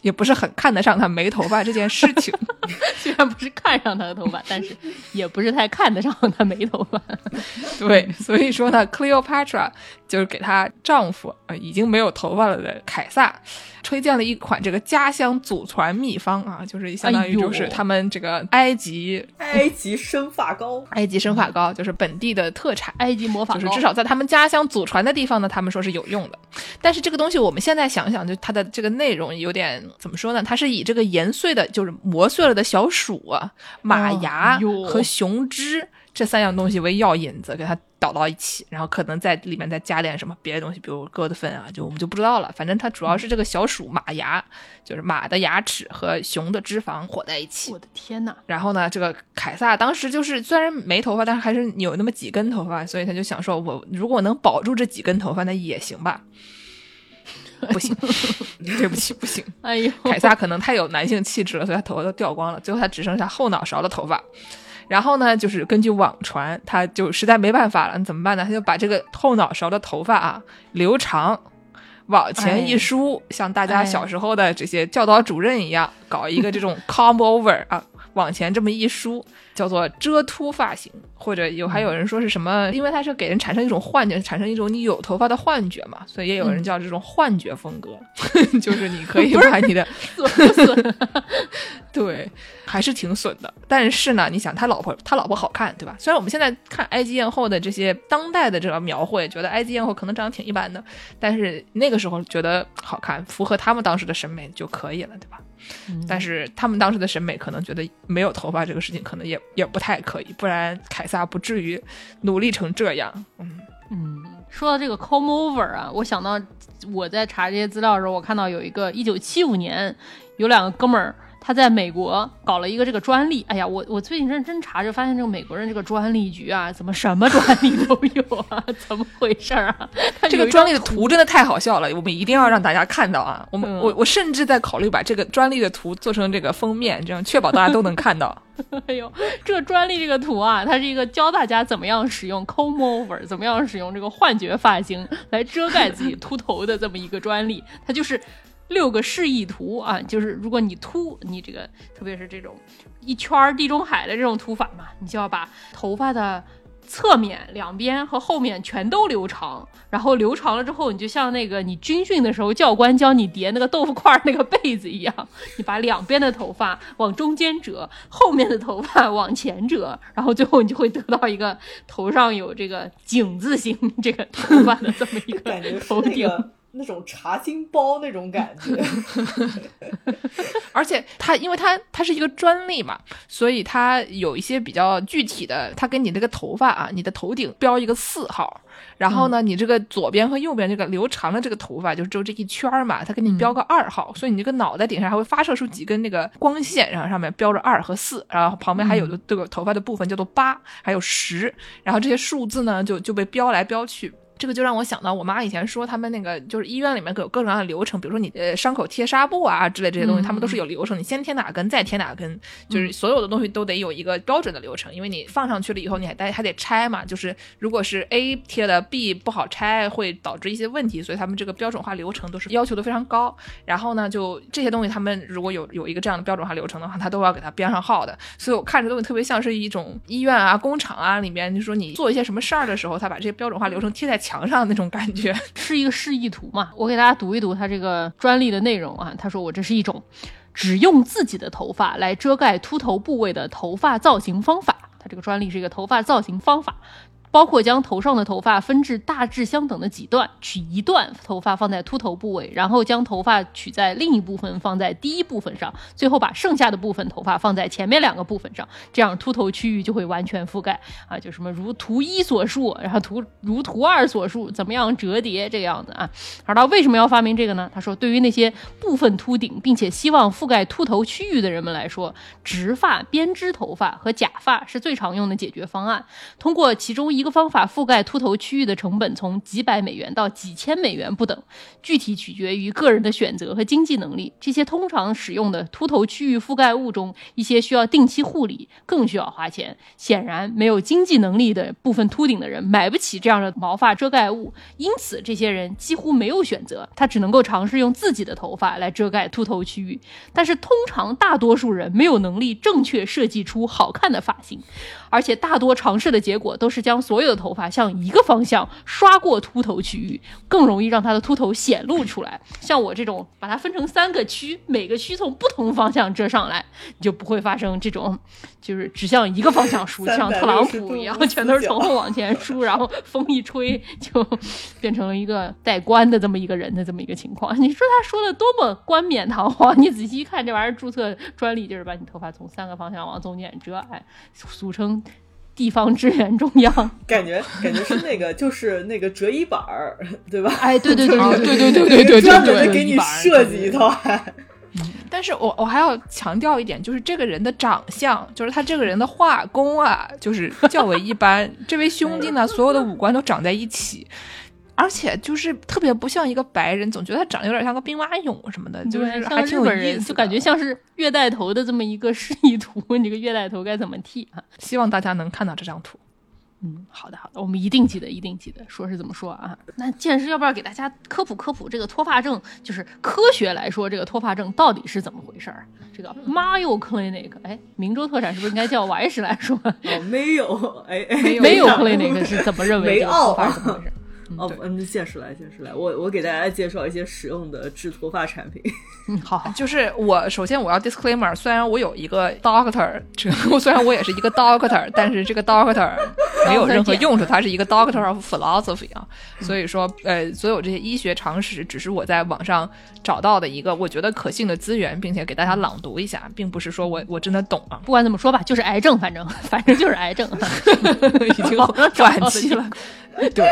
C: 也不是很看得上他没头发这件事情。
A: 虽然不是看上他的头发，但是也不是太看得上他没头发。
C: 对，所以说呢，Cleopatra 就是给她丈夫呃已经没有头发了的凯撒推荐了一款这个家乡祖传秘方啊，就是相当于就是他们这个埃及、
D: 埃及生发膏，
C: 埃及生发膏，就是本地的特产。
A: 埃及魔法膏
C: 就是至少在他们家乡祖传的地方呢，他们说是有用的。但是这个东西我们现在想想，就它的这个内容有点怎么说呢？它是以这个研碎的，就是磨碎了的小鼠啊、马牙和雄脂这三样东西为药引子，给它倒到一起，然后可能在里面再加点什么别的东西，比如鸽子粪啊，就我们就不知道了。反正它主要是这个小鼠马牙，就是马的牙齿和熊的脂肪混在一起。
A: 我的天呐，
C: 然后呢，这个凯撒当时就是虽然没头发，但是还是有那么几根头发，所以他就想说，我如果能保住这几根头发，那也行吧。不行，对不起，不行。
A: 哎呦，
C: 凯撒可能太有男性气质了，所以他头发都掉光了，最后他只剩下后脑勺的头发。然后呢，就是根据网传，他就实在没办法了，那怎么办呢？他就把这个后脑勺的头发啊留长，往前一梳，像大家小时候的这些教导主任一样，搞一个这种 comb over 啊，往前这么一梳，叫做遮秃发型，或者有还有人说是什么，因为它是给人产生一种幻觉，产生一种你有头发的幻觉嘛，所以也有人叫这种幻觉风格，就是你可以把你的？对，还是挺损的。但是呢，你想他老婆，他老婆好看，对吧？虽然我们现在看埃及艳后的这些当代的这个描绘，觉得埃及艳后可能长得挺一般的，但是那个时候觉得好看，符合他们当时的审美就可以了，对吧？但是他们当时的审美可能觉得没有头发这个事情可能也也不太可以，不然凯撒不至于努力成这样。嗯，
A: 嗯，说到这个 comb over 啊，我想到我在查这些资料的时候，我看到有一个一九七五年有两个哥们儿。他在美国搞了一个这个专利，哎呀，我我最近认真查，就发现这个美国人这个专利局啊，怎么什么专利都有啊？怎么回事儿啊？
C: 这个专利的图真的太好笑了，我们一定要让大家看到啊！我们、
A: 嗯
C: 我我甚至在考虑把这个专利的图做成这个封面，这样确保大家都能看到。
A: 哎呦，这个专利这个图啊，它是一个教大家怎么样使用 comb over，怎么样使用这个幻觉发型来遮盖自己秃头的这么一个专利。它就是六个示意图啊，就是如果你秃，你这个特别是这种一圈儿地中海的这种秃法嘛，你就要把头发的。侧面两边和后面全都留长，然后留长了之后，你就像那个你军训的时候教官教你叠那个豆腐块儿那个被子一样，你把两边的头发往中间折，后面的头发往前折，然后最后你就会得到一个头上有这个井字形这个头发的这么一个头顶。
D: 那种茶巾包那种感觉。
C: 而且它因为它它是一个专利嘛，所以它有一些比较具体的，它跟你这个头发啊，你的头顶标一个四号，然后呢，你这个左边和右边这个留长的这个头发就只有这一圈儿嘛，它给你标个二号，所以你这个脑袋顶上还会发射出几根那个光线，然后上面标着二和四，然后旁边还有这个头发的部分叫做八，还有十，然后这些数字呢就就被标来标去。这个就让我想到我妈以前说，他们那个就是医院里面有各种各样的流程，比如说你呃伤口贴纱布啊之类这些东西，他们都是有流程，你先贴哪根，再贴哪根，就是所有的东西都得有一个标准的流程，因为你放上去了以后，你还得还得拆嘛，就是如果是 A 贴的 B 不好拆，会导致一些问题，所以他们这个标准化流程都是要求的非常高。然后呢，就这些东西，他们如果有有一个这样的标准化流程的话，他都要给它编上号的。所以我看这东西特别像是一种医院啊、工厂啊里面，就说你做一些什么事儿的时候，他把这些标准化流程贴在墙上那种感觉。
A: 是一个示意图嘛？我给大家读一读他这个专利的内容啊。他说我这是一种只用自己的头发来遮盖秃头部位的头发造型方法。它这个专利是一个头发造型方法。包括将头上的头发分至大致相等的几段，取一段头发放在秃头部位，然后将头发取在另一部分放在第一部分上，最后把剩下的部分头发放在前面两个部分上，这样秃头区域就会完全覆盖啊，就什么如图一所述，然后图如图二所述，怎么样折叠这个样子啊？而他为什么要发明这个呢？他说，对于那些部分秃顶并且希望覆盖秃头区域的人们来说，直发、编织头发和假发是最常用的解决方案。通过其中一个方法覆盖秃头区域的成本从几百美元到几千美元不等，具体取决于个人的选择和经济能力。这些通常使用的秃头区域覆盖物中，一些需要定期护理，更需要花钱。显然，没有经济能力的部分秃顶的人买不起这样的毛发遮盖物，因此这些人几乎没有选择，他只能够尝试用自己的头发来遮盖秃头区域。但是，通常大多数人没有能力正确设计出好看的发型。而且大多尝试的结果都是将所有的头发向一个方向刷过秃头区域，更容易让他的秃头显露出来。像我这种把它分成三个区，每个区从不同方向遮上来，你就不会发生这种就是只向一个方向梳，像特朗普一样，全都是从后往前梳，然后风一吹就变成了一个戴冠的这么一个人的这么一个情况。你说他说的多么冠冕堂皇？你仔细一看，这玩意儿注册专利就是把你头发从三个方向往中间遮，哎，俗称。地方支援中央，
D: 感觉感觉是那个，就是那个折衣板儿，对吧？
A: 哎，对对对对
C: 对对对对对，
D: 专门给你设计一套。
C: 但是我我还要强调一点，就是这个人的长相，就是他这个人的画工啊，就是较为一般。这位兄弟呢，所有的五官都长在一起。而且就是特别不像一个白人，总觉得他长得有点像个兵马俑什么的，就是还挺有意思，
A: 就感觉像是月带头的这么一个示意图。你这个月带头该怎么剃啊？
C: 希望大家能看到这张图。
A: 嗯，好的好的，我们一定记得，一定记得。说是怎么说啊？那健师要不要给大家科普科普这个脱发症？就是科学来说，这个脱发症到底是怎么回事儿？这个 Mayo Clinic，哎，明州特产是不是应该叫王医师来说？
D: 哦，没有，哎，
A: 没有 Clinic 是怎么认为这个脱发是怎么回事？
D: 哦，嗯，见识来，见识来，我我给大家介绍一些实用的治脱发产品。
A: 嗯，好，
C: 就是我首先我要 disclaimer，虽然我有一个 doctor，这 虽然我也是一个 doctor，但是这个 doctor 没有任何用处，它是一个 doctor of philosophy 啊，所以说呃，所有这些医学常识只是我在网上找到的一个我觉得可信的资源，并且给大家朗读一下，并不是说我我真的懂啊。
A: 不管怎么说吧，就是癌症，反正反正就是癌症，
C: 已经晚期了。对，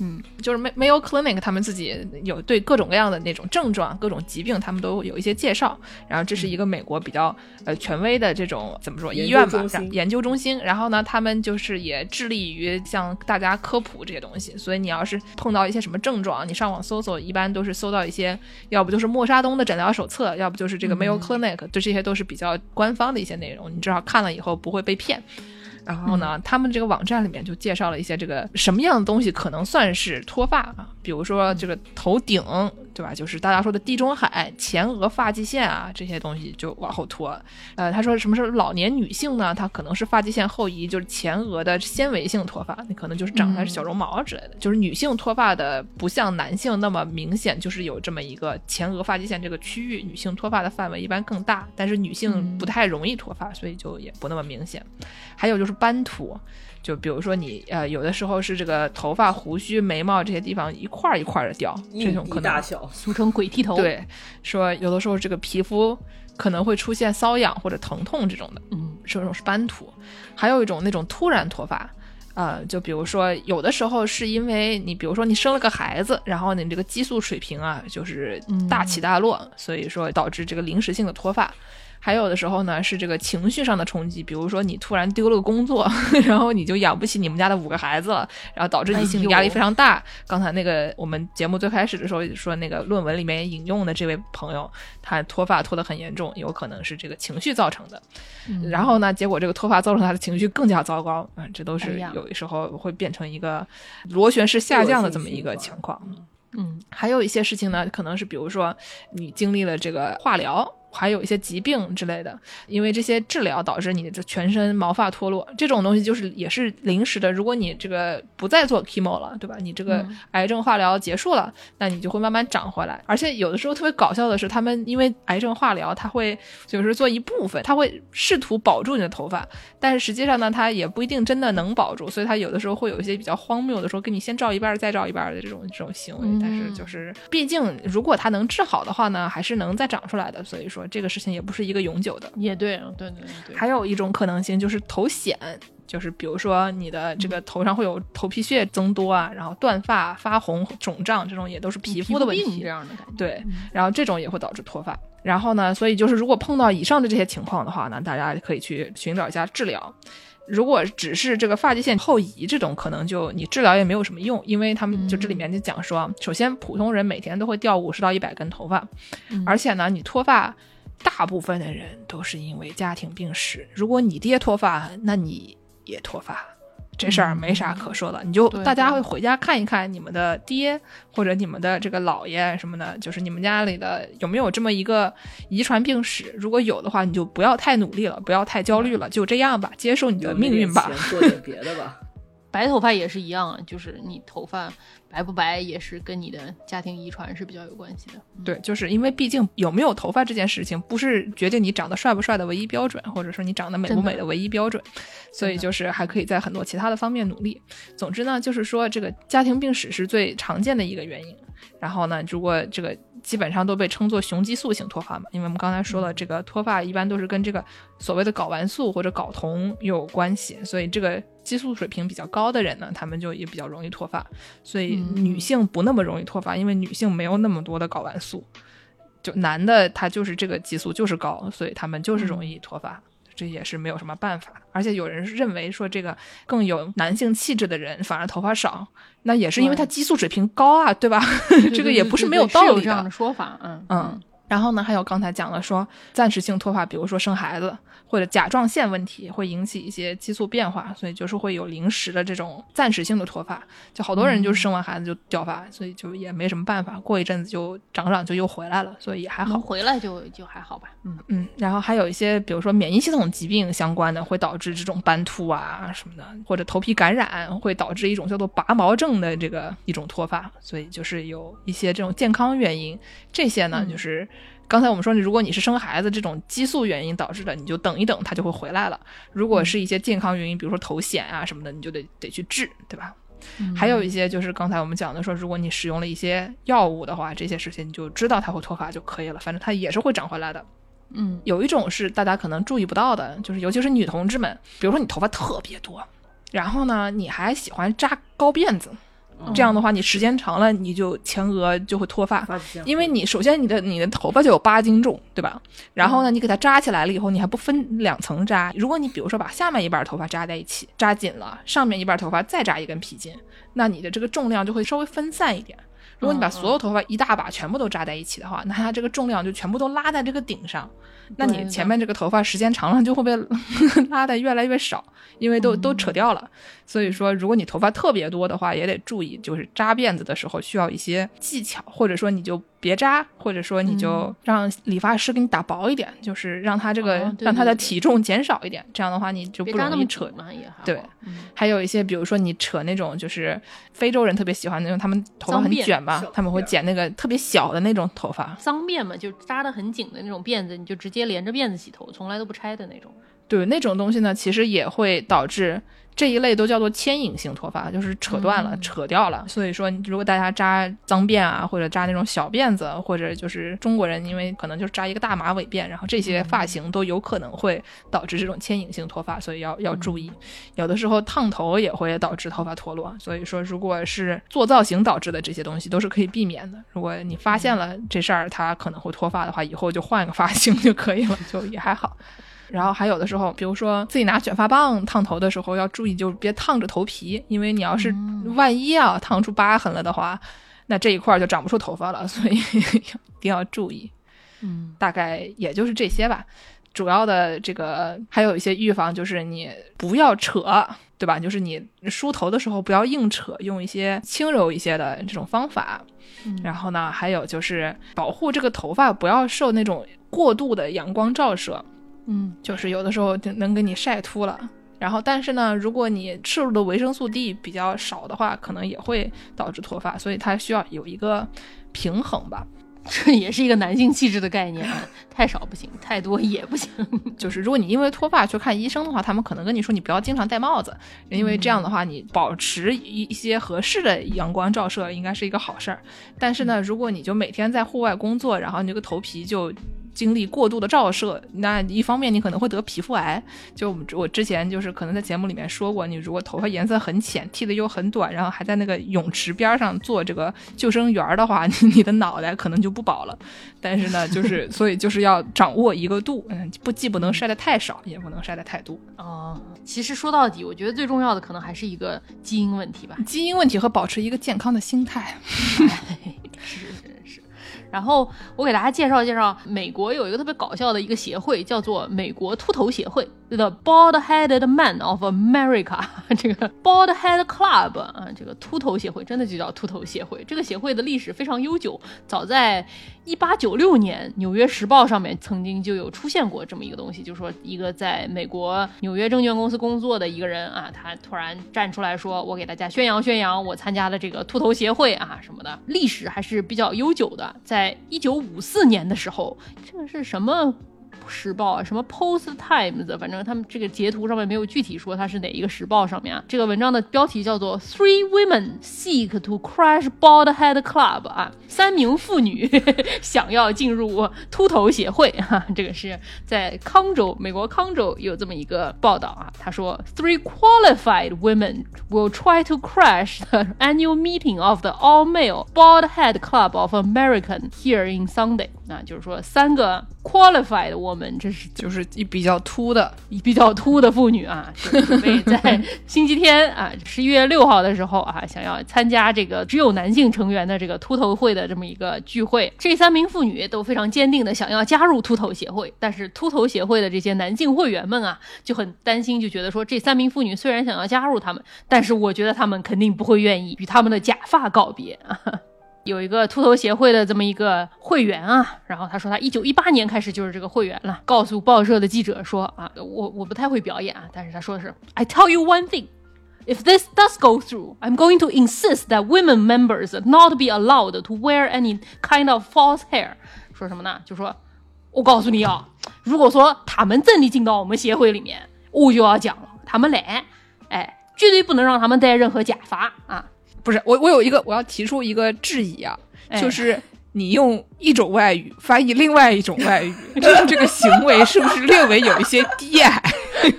C: 嗯，就是 Mayo Clinic 他们自己有对各种各样的那种症状、各种疾病，他们都有一些介绍。然后这是一个美国比较呃权威的这种怎么说医院吧，研究中心。然后呢，他们就是也致力于向大家科普这些东西。所以你要是碰到一些什么症状，你上网搜索，一般都是搜到一些，要不就是莫沙东的诊疗手册，要不就是这个 Mayo Clinic，就这些都是比较官方的一些内容，你至少看了以后不会被骗。然后呢，他们这个网站里面就介绍了一些这个什么样的东西可能算是脱发啊？比如说这个头顶，对吧？就是大家说的地中海前额发际线啊，这些东西就往后拖。呃，他说什么是老年女性呢？她可能是发际线后移，就是前额的纤维性脱发，那可能就是长出来是小绒毛之类的。就是女性脱发的不像男性那么明显，就是有这么一个前额发际线这个区域，女性脱发的范围一般更大，但是女性不太容易脱发，所以就也不那么明显。还有就是斑秃。就比如说你呃，有的时候是这个头发、胡须、眉毛这些地方一块一块的掉，这种可能
D: 大小，
A: 俗称鬼剃头。
C: 对，说有的时候这个皮肤可能会出现瘙痒或者疼痛这种的，
A: 嗯，
C: 这种是斑秃。还有一种那种突然脱发，呃，就比如说有的时候是因为你，比如说你生了个孩子，然后你这个激素水平啊就是大起大落，所以说导致这个临时性的脱发。还有的时候呢，是这个情绪上的冲击，比如说你突然丢了个工作，然后你就养不起你们家的五个孩子了，然后导致你心理压力非常大。刚才那个我们节目最开始的时候说那个论文里面引用的这位朋友，他脱发脱得很严重，有可能是这个情绪造成的。然后呢，结果这个脱发造成他的情绪更加糟糕，啊，这都是有的时候会变成一个螺旋式下降的这么一个情况。
A: 嗯，
C: 还有一些事情呢，可能是比如说你经历了这个化疗。还有一些疾病之类的，因为这些治疗导致你的全身毛发脱落，这种东西就是也是临时的。如果你这个不再做 chemo 了，对吧？你这个癌症化疗结束了，那你就会慢慢长回来。而且有的时候特别搞笑的是，他们因为癌症化疗，他会就是做一部分，他会试图保住你的头发，但是实际上呢，他也不一定真的能保住，所以他有的时候会有一些比较荒谬的说，给你先照一半再照一半的这种这种行为。但是就是毕竟如果他能治好的话呢，还是能再长出来的。所以说。这个事情也不是一个永久的，
A: 也对，对对对。
C: 还有一种可能性就是头癣，就是比如说你的这个头上会有头皮屑增多啊，然后断发、发红、肿胀，这种也都是皮肤的问题。
A: 这样的感觉。
C: 对，然后这种也会导致脱发。然后呢，所以就是如果碰到以上的这些情况的话呢，大家可以去寻找一下治疗。如果只是这个发际线后移这种，可能就你治疗也没有什么用，因为他们就这里面就讲说，首先普通人每天都会掉五十到一百根头发，而且呢，你脱发。大部分的人都是因为家庭病史。如果你爹脱发，那你也脱发，这事儿没啥可说的。你就大家会回家看一看你们的爹或者你们的这个姥爷什么的，就是你们家里的有没有这么一个遗传病史。如果有的话，你就不要太努力了，不要太焦虑了，就这样吧，接受你的命运吧。
D: 做点别的吧。
A: 白头发也是一样，就是你头发白不白也是跟你的家庭遗传是比较有关系的。
C: 对，就是因为毕竟有没有头发这件事情，不是决定你长得帅不帅的唯一标准，或者说你长得美不美的唯一标准，所以就是还可以在很多其他的方面努力。总之呢，就是说这个家庭病史是最常见的一个原因。然后呢，如果这个。基本上都被称作雄激素型脱发嘛，因为我们刚才说了，这个脱发一般都是跟这个所谓的睾丸素或者睾酮有关系，所以这个激素水平比较高的人呢，他们就也比较容易脱发。所以女性不那么容易脱发，因为女性没有那么多的睾丸素，就男的他就是这个激素就是高，所以他们就是容易脱发。这也是没有什么办法，而且有人认为说这个更有男性气质的人反而头发少，那也是因为他激素水平高啊，对吧？这个也不是没有道理的。
A: 这样的说法，嗯
C: 嗯。然后呢，还有刚才讲了说暂时性脱发，比如说生孩子或者甲状腺问题会引起一些激素变化，所以就是会有临时的这种暂时性的脱发。就好多人就是生完孩子就掉发，所以就也没什么办法，过一阵子就长长就又回来了，所以也还好。
A: 回来就就还好吧。
C: 嗯嗯。然后还有一些比如说免疫系统疾病相关的，会导致这种斑秃啊什么的，或者头皮感染会导致一种叫做拔毛症的这个一种脱发，所以就是有一些这种健康原因，这些呢就是。刚才我们说，你如果你是生孩子这种激素原因导致的，你就等一等，它就会回来了。如果是一些健康原因，比如说头癣啊什么的，你就得得去治，对吧？还有一些就是刚才我们讲的，说如果你使用了一些药物的话，这些事情你就知道它会脱发就可以了，反正它也是会长回来的。
A: 嗯，
C: 有一种是大家可能注意不到的，就是尤其是女同志们，比如说你头发特别多，然后呢你还喜欢扎高辫子。这样的话，你时间长了，你就前额就会脱发，因为你首先你的你的头发就有八斤重，对吧？然后呢，你给它扎起来了以后，你还不分两层扎。如果你比如说把下面一半头发扎在一起，扎紧了，上面一半头发再扎一根皮筋，那你的这个重量就会稍微分散一点。如果你把所有头发一大把全部都扎在一起的话，那它这个重量就全部都拉在这个顶上，那你前面这个头发时间长了就会被 拉的越来越少，因为都都扯掉了。所以说，如果你头发特别多的话，也得注意，就是扎辫子的时候需要一些技巧，或者说你就别扎，或者说你就
A: 嗯
C: 让理发师给你打薄一点，就是让他这个、让他的体重减少一点，这样的话你就不容易扯
A: 紧嘛，也
C: 对
A: 嗯
C: 还有一些，比如说你扯那种，就是非洲人特别喜欢那种，他们头发很卷嘛，他们会剪那个特别小的那种头发。
A: 脏辫嘛，就扎得很紧的那种辫子，你就直接连着辫子洗头，从来都不拆的那种。
C: 对，那种东西呢，其实也会导致这一类都叫做牵引性脱发，就是扯断了、
A: 嗯
C: 扯掉了。所以说，如果大家扎脏辫啊，或者扎那种小辫子，或者就是中国人，因为可能就是扎一个大马尾辫，然后这些发型都有可能会导致这种牵引性脱发，所以要要注意。有的时候烫头也会导致头发脱落，所以说如果是做造型导致的这些东西都是可以避免的。如果你发现了这事儿它可能会脱发的话，以后就换个发型就可以了，就也还好。然后还有的时候，比如说自己拿卷发棒烫头的时候，要注意就别烫着头皮，因为你要是万一啊烫出疤痕了的话，那这一块儿就长不出头发了，所以 一定要注意。
A: 嗯，
C: 大概也就是这些吧。主要的这个还有一些预防，就是你不要扯，对吧？就是你梳头的时候不要硬扯，用一些轻柔一些的这种方法。然后呢，还有就是保护这个头发不要受那种过度的阳光照射，
A: 嗯，
C: 就是有的时候就能给你晒秃了。然后，但是呢，如果你摄入的维生素 D 比较少的话，可能也会导致脱发，所以它需要有一个平衡吧。
A: 这也是一个男性气质的概念，啊，太少不行，太多也不行。
C: 就是如果你因为脱发去看医生的话，他们可能跟你说你不要经常戴帽子，因为这样的话你保持一一些合适的阳光照射应该是一个好事儿。但是呢，如果你就每天在户外工作，然后你这个头皮就经历过度的照射，那一方面你可能会得皮肤癌。就我之前就是可能在节目里面说过，你如果头发颜色很浅，剃的又很短，然后还在那个泳池边上做这个救生员儿的话，你你的脑袋可能就不保了。但是呢，就是所以就是要掌握一个度，嗯，不既不能晒得太少，也不能晒得太多。
A: 哦，其实说到底，我觉得最重要的可能还是一个基因问题吧。
C: 基因问题和保持一个健康的心态。
A: 是。然后我给大家介绍介绍，美国有一个特别搞笑的一个协会，叫做美国秃头协会 （The Bald-Headed Man of America）。这个 Bald Head Club 啊，这个秃头协会真的就叫秃头协会。这个协会的历史非常悠久，早在一八九六年，《纽约时报》上面曾经就有出现过这么一个东西，就是说一个在美国纽约证券公司工作的一个人啊，他突然站出来说：“我给大家宣扬宣扬我参加的这个秃头协会啊什么的。”历史还是比较悠久的，在在一九五四年的时候，这个是什么？时报啊，什么 Post Times，反正他们这个截图上面没有具体说它是哪一个时报上面啊。这个文章的标题叫做 Three Women Seek to Crush Bald Head Club 啊，三名妇女想要进入秃头协会啊。这个是在康州，美国康州有这么一个报道啊。他说，Three qualified women will try to crash the annual meeting of the all-male Bald Head Club of American here in Sunday。啊，就是说三个 qualified woman，这是
C: 就是一比较秃的，
A: 比较秃的妇女啊，就准备在 星期天啊，十一月六号的时候啊，想要参加这个只有男性成员的这个秃头会的这么一个聚会。这三名妇女都非常坚定的想要加入秃头协会，但是秃头协会的这些男性会员们啊，就很担心，就觉得说这三名妇女虽然想要加入他们，但是我觉得他们肯定不会愿意与他们的假发告别啊。有一个秃头协会的这么一个会员啊，然后他说他一九一八年开始就是这个会员了，告诉报社的记者说啊，我我不太会表演啊，但是他说的是 I tell you one thing。If this does go through, I'm going to insist that women members not be allowed to wear any kind of false hair。说什么呢？就说，我告诉你啊，如果说他们真的进到我们协会里面，我就要讲了，他们来，哎，绝对不能让他们戴任何假发啊。
C: 不是我，我有一个我要提出一个质疑啊，
A: 哎
C: 就是你用一种外语翻译另外一种外语，这这个行为是不是略微有一些低矮？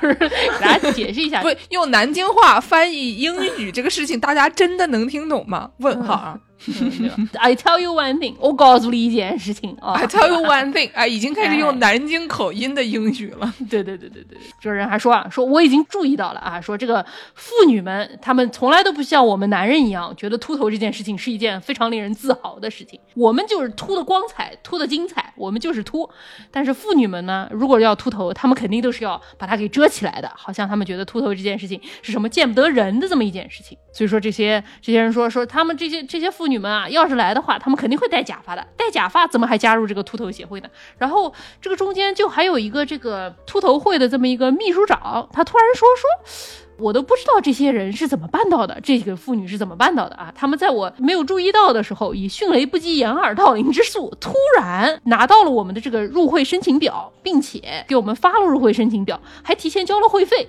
A: 就是给大家解释一下，
C: 不，用南京话翻译英语这个事情，大家真的能听懂吗？问号啊！
A: 嗯 I tell you one thing，我告诉你一件事情啊。
C: I tell you one thing，啊，已经开始
A: 哎
C: 用南京口音的英语了。
A: 对对对对对，这人还说啊，说我已经注意到了啊，说这个妇女们，她们从来都不像我们男人一样，觉得秃头这件事情是一件非常令人自豪的事情。我们就是秃的光彩，秃的精彩，我们就是秃。但是妇女们呢，如果要秃头，她们肯定都是要把它给遮起来的，好像她们觉得秃头这件事情是什么见不得人的这么一件事情。所以说这些这些人说说他们这些这些妇妇女们啊，要是来的话，她们肯定会戴假发的。戴假发怎么还加入这个秃头协会呢？然后这个中间就还有一个这个秃头会的这么一个秘书长，他突然说说。我都不知道这些人是怎么办到的，这个妇女是怎么办到的啊？他们在我没有注意到的时候，以迅雷不及掩耳盗铃之速，突然拿到了我们的这个入会申请表，并且给我们发了入会申请表，还提前交了会费。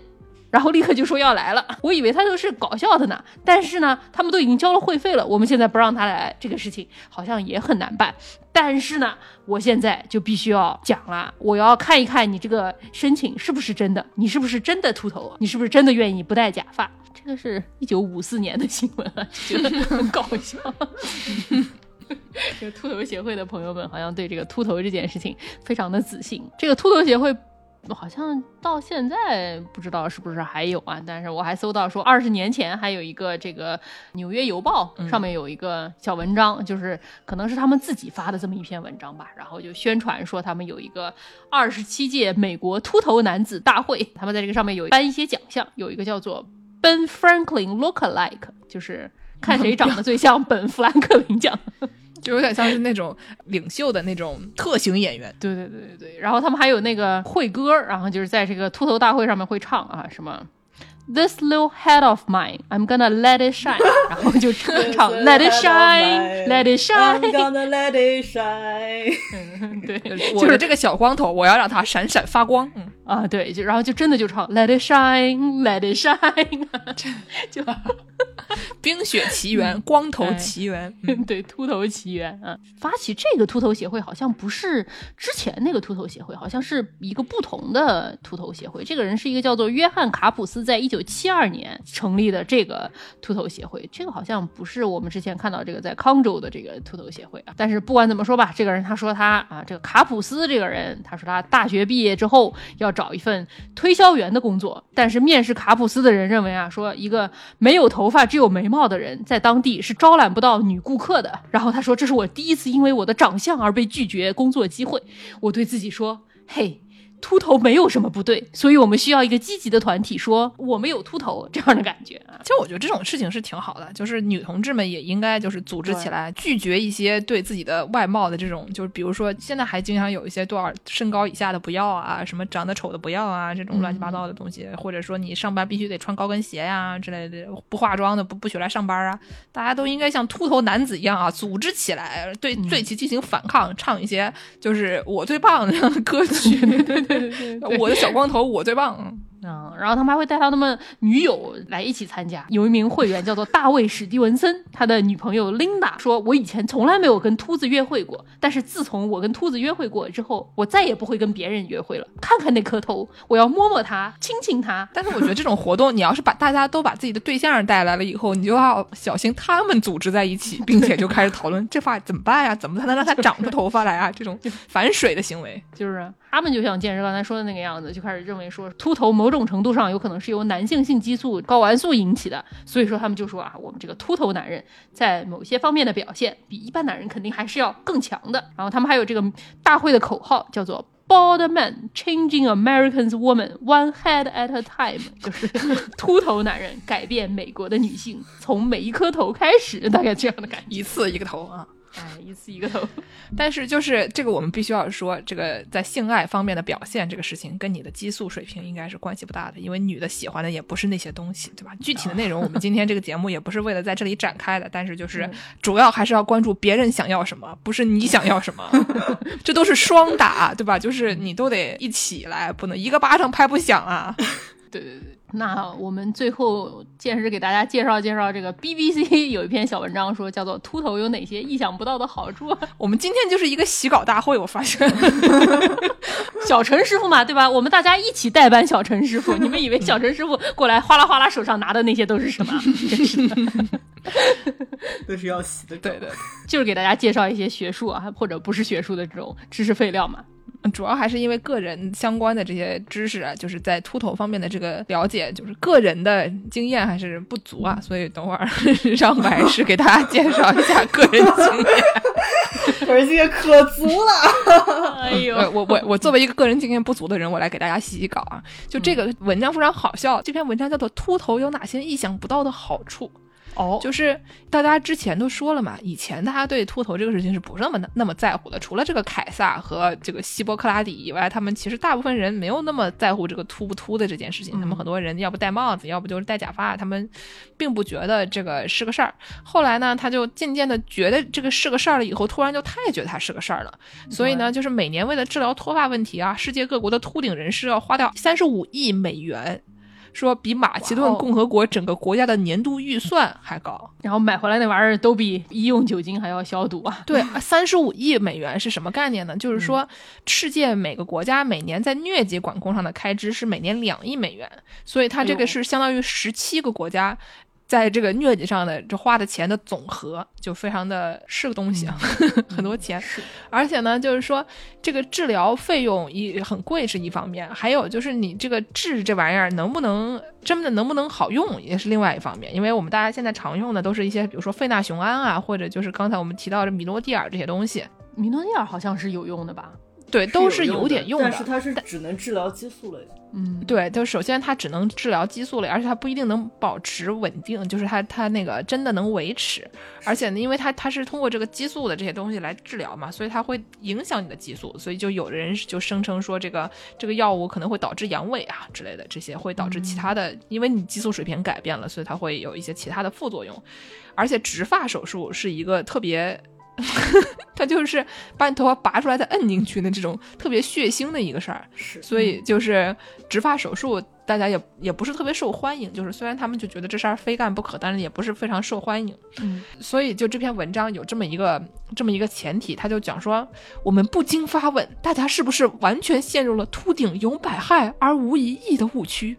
A: 然后立刻就说要来了，我以为他就是搞笑的呢。但是呢，他们都已经交了会费了，我们现在不让他来，这个事情好像也很难办。但是呢，我现在就必须要讲了，我要看一看你这个申请是不是真的，你是不是真的秃头，你是不是真的愿意不戴假发？这个是一九五四年的新闻了，觉得很搞笑。这个秃头协会的朋友们好像对这个秃头这件事情非常的自信。这个秃头协会。好像到现在不知道是不是还有啊？但是我还搜到说，二十年前还有一个这个《纽约邮报》上面有一个小文章，就是可能是他们自己发的这么一篇文章吧。然后就宣传说他们有一个二十七届美国秃头男子大会，他们在这个上面有颁一些奖项，有一个叫做 Ben Franklin Lookalike，就是看谁长得最像本 ·富兰克林奖。
C: 就有点像是那种领袖的那种特型演员，
A: 对对对对对。然后他们还有那个会歌，然后就是在这个秃头大会上面会唱啊什么。This little head of mine, I'm gonna let it shine，然后就唱 Let it shine, Let it shine,
D: I'm gonna let it shine。
A: 对，
C: 就是这个小光头，我要让它闪闪发光。嗯
A: 啊，对，就然后就真的就唱 Let it shine, Let it shine，就《
C: 冰雪奇缘》光头奇缘，
A: 对，秃头奇缘啊。发起这个秃头协会好像不是之前那个秃头协会，好像是一个不同的秃头协会。这个人是一个叫做约翰卡普斯，在一九。七二年成立的这个秃头协会，这个好像不是我们之前看到这个在康州的这个秃头协会啊。但是不管怎么说吧，这个人他说他啊，这个卡普斯这个人，他说他大学毕业之后要找一份推销员的工作。但是面试卡普斯的人认为啊，说一个没有头发只有眉毛的人在当地是招揽不到女顾客的。然后他说，这是我第一次因为我的长相而被拒绝工作机会。我对自己说，嘿。秃头没有什么不对，所以我们需要一个积极的团体，说我们有秃头 这样的感觉啊。
C: 其实我觉得这种事情是挺好的，就是女同志们也应该就是组织起来，拒绝一些对自己的外貌的这种，就是比如说现在还经常有一些多少身高以下的不要啊，什么长得丑的不要啊，这种乱七八糟的东西，或者说你上班必须得穿高跟鞋呀之类的，不化妆的不不许来上班啊。大家都应该像秃头男子一样啊，组织起来对对其进行反抗，唱一些就是我最棒的歌曲。我的小光头，我最棒。
A: 嗯，然后他们还会带他们女友来一起参加。有一名会员叫做大卫史蒂文森，他的女朋友琳达说：“我以前从来没有跟秃子约会过，但是自从我跟秃子约会过之后，我再也不会跟别人约会了。看看那颗头，我要摸摸它，亲亲它。
C: 但是我觉得这种活动，你要是把大家都把自己的对象带来了以后，你就要小心他们组织在一起，并且就开始讨论这发怎么办呀？怎么才能让他长出头发来啊？这种反水的行为，
A: 就是他们就像健身刚才说的那个样子，就开始认为说秃头某。种程度上有可能是由男性性激素睾丸素引起的，所以说他们就说啊，我们这个秃头男人在某些方面的表现比一般男人肯定还是要更强的。然后他们还有这个大会的口号叫做 “Bald Man Changing Americans Woman One Head at a Time”，就是秃头男人改变美国的女性，从每一颗头开始，大概这样的感，
C: 一次一个头啊。
A: 哎，一次一个头，
C: 但是就是这个，我们必须要说，这个在性爱方面的表现，这个事情跟你的激素水平应该是关系不大的，因为女的喜欢的也不是那些东西，对吧？具体的内容，我们今天这个节目也不是为了在这里展开的，但是就是主要还是要关注别人想要什么，不是你想要什么，这都是双打，对吧？就是你都得一起来，不能一个巴掌拍不响啊。
A: 对 对对。那我们最后见识给大家介绍介绍这个 BBC 有一篇小文章，说叫做“秃头有哪些意想不到的好处”。
C: 我们今天就是一个洗稿大会，我发现
A: 小陈师傅嘛，对吧？我们大家一起代班小陈师傅。你们以为小陈师傅过来哗啦哗啦手上拿的那些都是什么？真是的，
D: 都是要洗的。
C: 对对，
A: 就是给大家介绍一些学术啊，或者不是学术的这种知识废料嘛。
C: 主要还是因为个人相关的这些知识啊，就是在秃头方面的这个了解，就是个人的经验还是不足啊，所以等会儿 让白 石给大家介绍一下个人经验。
D: 个人经验可足了，
A: 哎呦，
C: 我我我作为一个个人经验不足的人，我来给大家洗洗稿啊。就这个文章非常好笑，这篇文章叫做《秃头有哪些意想不到的好处》。
A: 哦，
C: 就是大家之前都说了嘛，以前大家对秃头这个事情是不是那么那么在乎的？除了这个凯撒和这个希波克拉底以外，他们其实大部分人没有那么在乎这个秃不秃的这件事情。他们很多人要不戴帽子，要不就是戴假发，他们并不觉得这个是个事儿。后来呢，他就渐渐的觉得这个是个事儿了，以后突然就太觉得它是个事儿了。所以呢，就是每年为了治疗脱发问题啊，世界各国的秃顶人士要花掉三十五亿美元。说比马其顿共和国整个国家的年度预算还高，
A: 然后买回来那玩意儿都比医用酒精还要消毒啊！
C: 对，三十五亿美元是什么概念呢？就是说，世界每个国家每年在疟疾管控上的开支是每年两亿美元，所以它这个是相当于十七个国家。在这个疟疾上的这花的钱的总和就非常的是个东西啊，很多钱。而且呢，就是说这个治疗费用一很贵是一方面，还有就是你这个治这玩意儿能不能真的能不能好用也是另外一方面。因为我们大家现在常用的都是一些比如说费纳雄胺啊，或者就是刚才我们提到的米诺地尔这些东西。
A: 米诺地尔好像是有用的吧？
C: 对，都
D: 是
C: 有点用的，
D: 但是它是只能治疗激素类。
A: 嗯，
C: 对，就首先它只能治疗激素类，而且它不一定能保持稳定，就是它它那个真的能维持。而且呢，因为它它是通过这个激素的这些东西来治疗嘛，所以它会影响你的激素，所以就有的人就声称说这个这个药物可能会导致阳痿啊之类的，这些会导致其他的，因为你激素水平改变了，所以它会有一些其他的副作用。而且植发手术是一个特别。他就是把你头发拔出来再摁进去的这种特别血腥的一个事儿，
D: 是，
C: 所以就是植发手术，大家也也不是特别受欢迎。就是虽然他们就觉得这事儿非干不可，但是也不是非常受欢迎。
A: 嗯，
C: 所以就这篇文章有这么一个这么一个前提，他就讲说，我们不禁发问：大家是不是完全陷入了秃顶有百害而无一益的误区？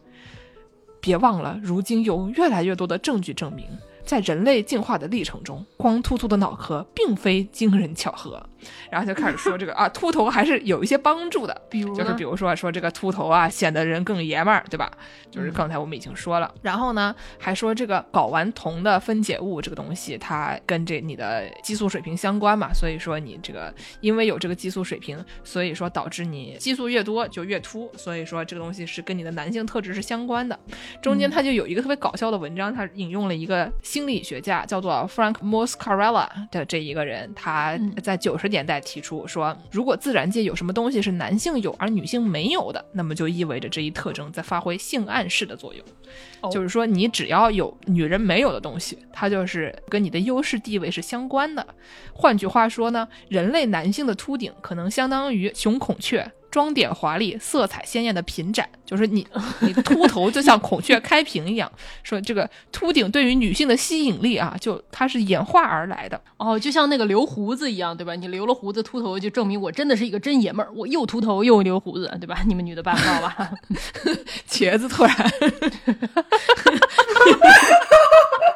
C: 别忘了，如今有越来越多的证据证明。在人类进化的历程中，光秃秃的脑壳并非惊人巧合。然后就开始说这个啊，秃头还是有一些帮助的，
A: 比如
C: 就是比如说说这个秃头啊，显得人更爷们儿，对吧？就是刚才我们已经说了。然后呢，还说这个睾丸酮的分解物这个东西，它跟这你的激素水平相关嘛。所以说你这个因为有这个激素水平，所以说导致你激素越多就越秃。所以说这个东西是跟你的男性特质是相关的。中间他就有一个特别搞笑的文章，他引用了一个心理学家叫做 Frank Moscarella 的这一个人，他在九十。年代提出说，如果自然界有什么东西是男性有而女性没有的，那么就意味着这一特征在发挥性暗示的作用。就是说，你只要有女人没有的东西，它就是跟你的优势地位是相关的。换句话说呢，人类男性的秃顶可能相当于雄孔雀。装点华丽、色彩鲜艳的品展，就是你，你秃头就像孔雀开屏一样。说这个秃顶对于女性的吸引力啊，就它是演化而来的
A: 哦，就像那个留胡子一样，对吧？你留了胡子秃头，就证明我真的是一个真爷们儿，我又秃头又留胡子，对吧？你们女的办不到吧？
C: 茄子突然。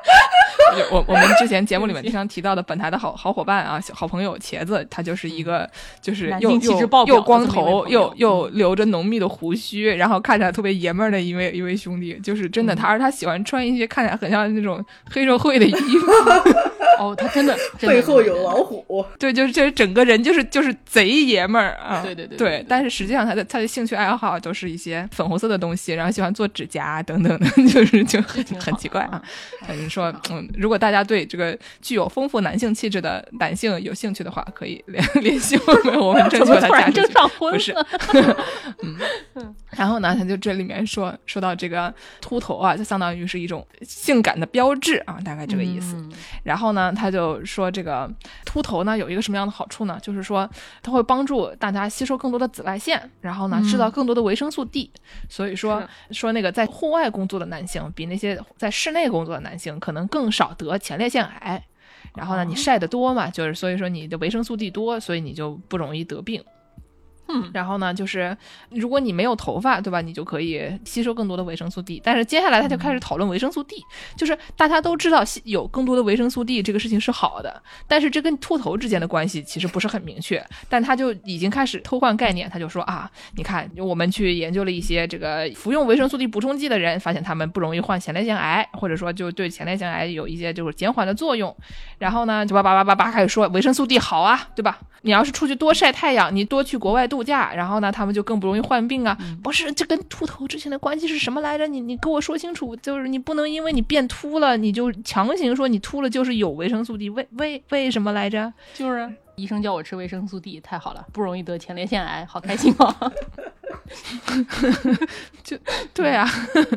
C: 我我们之前节目里面经常提到的本台的好好伙伴啊，好朋友茄子，他就是一个就是又又又光头又又留着浓密的胡须，然后看起来特别爷们儿的一位一位兄弟，就是真的，他而他喜欢穿一些看起来很像那种黑社会的衣服。
A: 哦，他真的
D: 背后有老虎，
C: 对，就是就是整个人就是就是贼爷们儿啊！
A: 对对
C: 对对，但是实际上他的他的兴趣爱好都是一些粉红色的东西，然后喜欢做指甲等等的，就是就很很奇怪啊。说，嗯，如果大家对这个具有丰富男性气质的男性有兴趣的话，可以 联联系我们，我们征求他加
A: 入。
C: 不是，嗯，然后呢，他就这里面说说到这个秃头啊，就相当于是一种性感的标志啊，大概这个意思。然后呢，他就说这个秃头呢有一个什么样的好处呢？就是说它会帮助大家吸收更多的紫外线，然后呢制造更多的维生素 D。所以说说那个在户外工作的男性比那些在室内工作的男性可能更少得前列腺癌。然后呢，你晒得多嘛，就是所以说你的维生素 D 多，所以你就不容易得病。然后呢，就是如果你没有头发，对吧？你就可以吸收更多的维生素 D。但是接下来他就开始讨论维生素 D，就是大家都知道有更多的维生素 D 这个事情是好的，但是这跟秃头之间的关系其实不是很明确。但他就已经开始偷换概念，他就说啊，你看我们去研究了一些这个服用维生素 D 补充剂的人，发现他们不容易患前列腺癌，或者说就对前列腺癌有一些就是减缓的作用。然后呢，就叭叭叭叭叭开始说维生素 D 好啊，对吧？你要是出去多晒太阳，你多去国外度。假，然后呢，他们就更不容易患病啊。不是，这跟秃头之前的关系是什么来着？你你给我说清楚，就是你不能因为你变秃了，你就强行说你秃了就是有维生素 D，为为为什么来着？
A: 就是医生叫我吃维生素 D，太好了，不容易得前列腺癌，好开心哦。
C: 就对啊，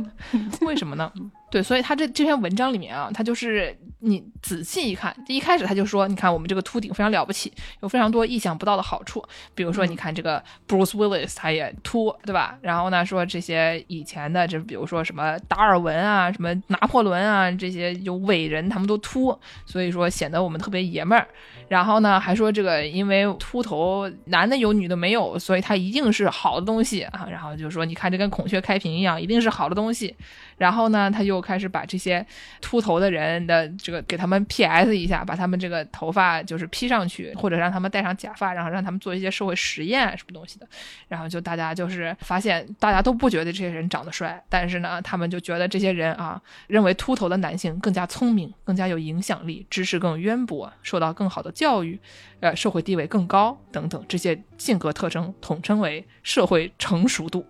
C: 为什么呢？对，所以他这这篇文章里面啊，他就是你仔细一看，一开始他就说，你看我们这个秃顶非常了不起，有非常多意想不到的好处，比如说你看这个 Bruce Willis 他也秃，对吧？然后呢说这些以前的，这比如说什么达尔文啊，什么拿破仑啊，这些有伟人他们都秃，所以说显得我们特别爷们儿。然后呢还说这个因为秃头男的有女的没有，所以他一定是好的东西啊。然后就说你看这跟孔雀开屏一样，一定是好的东西。然后呢，他又开始把这些秃头的人的这个给他们 P.S 一下，把他们这个头发就是 P 上去，或者让他们戴上假发，然后让他们做一些社会实验什么东西的。然后就大家就是发现，大家都不觉得这些人长得帅，但是呢，他们就觉得这些人啊，认为秃头的男性更加聪明，更加有影响力，知识更渊博，受到更好的教育，呃，社会地位更高等等这些性格特征，统称为社会成熟度。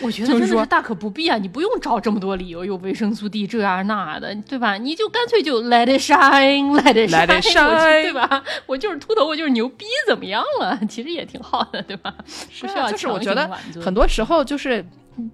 A: 我觉得真的是大可不必啊！你不用找这么多理由，有维生素 D 这样那的，对吧？你就干脆就 let it shine，let it shine，对吧？我就是秃头，我就是牛逼，怎么样了？其实也挺好的，对吧？不需要
C: 就是我觉得很多时候就是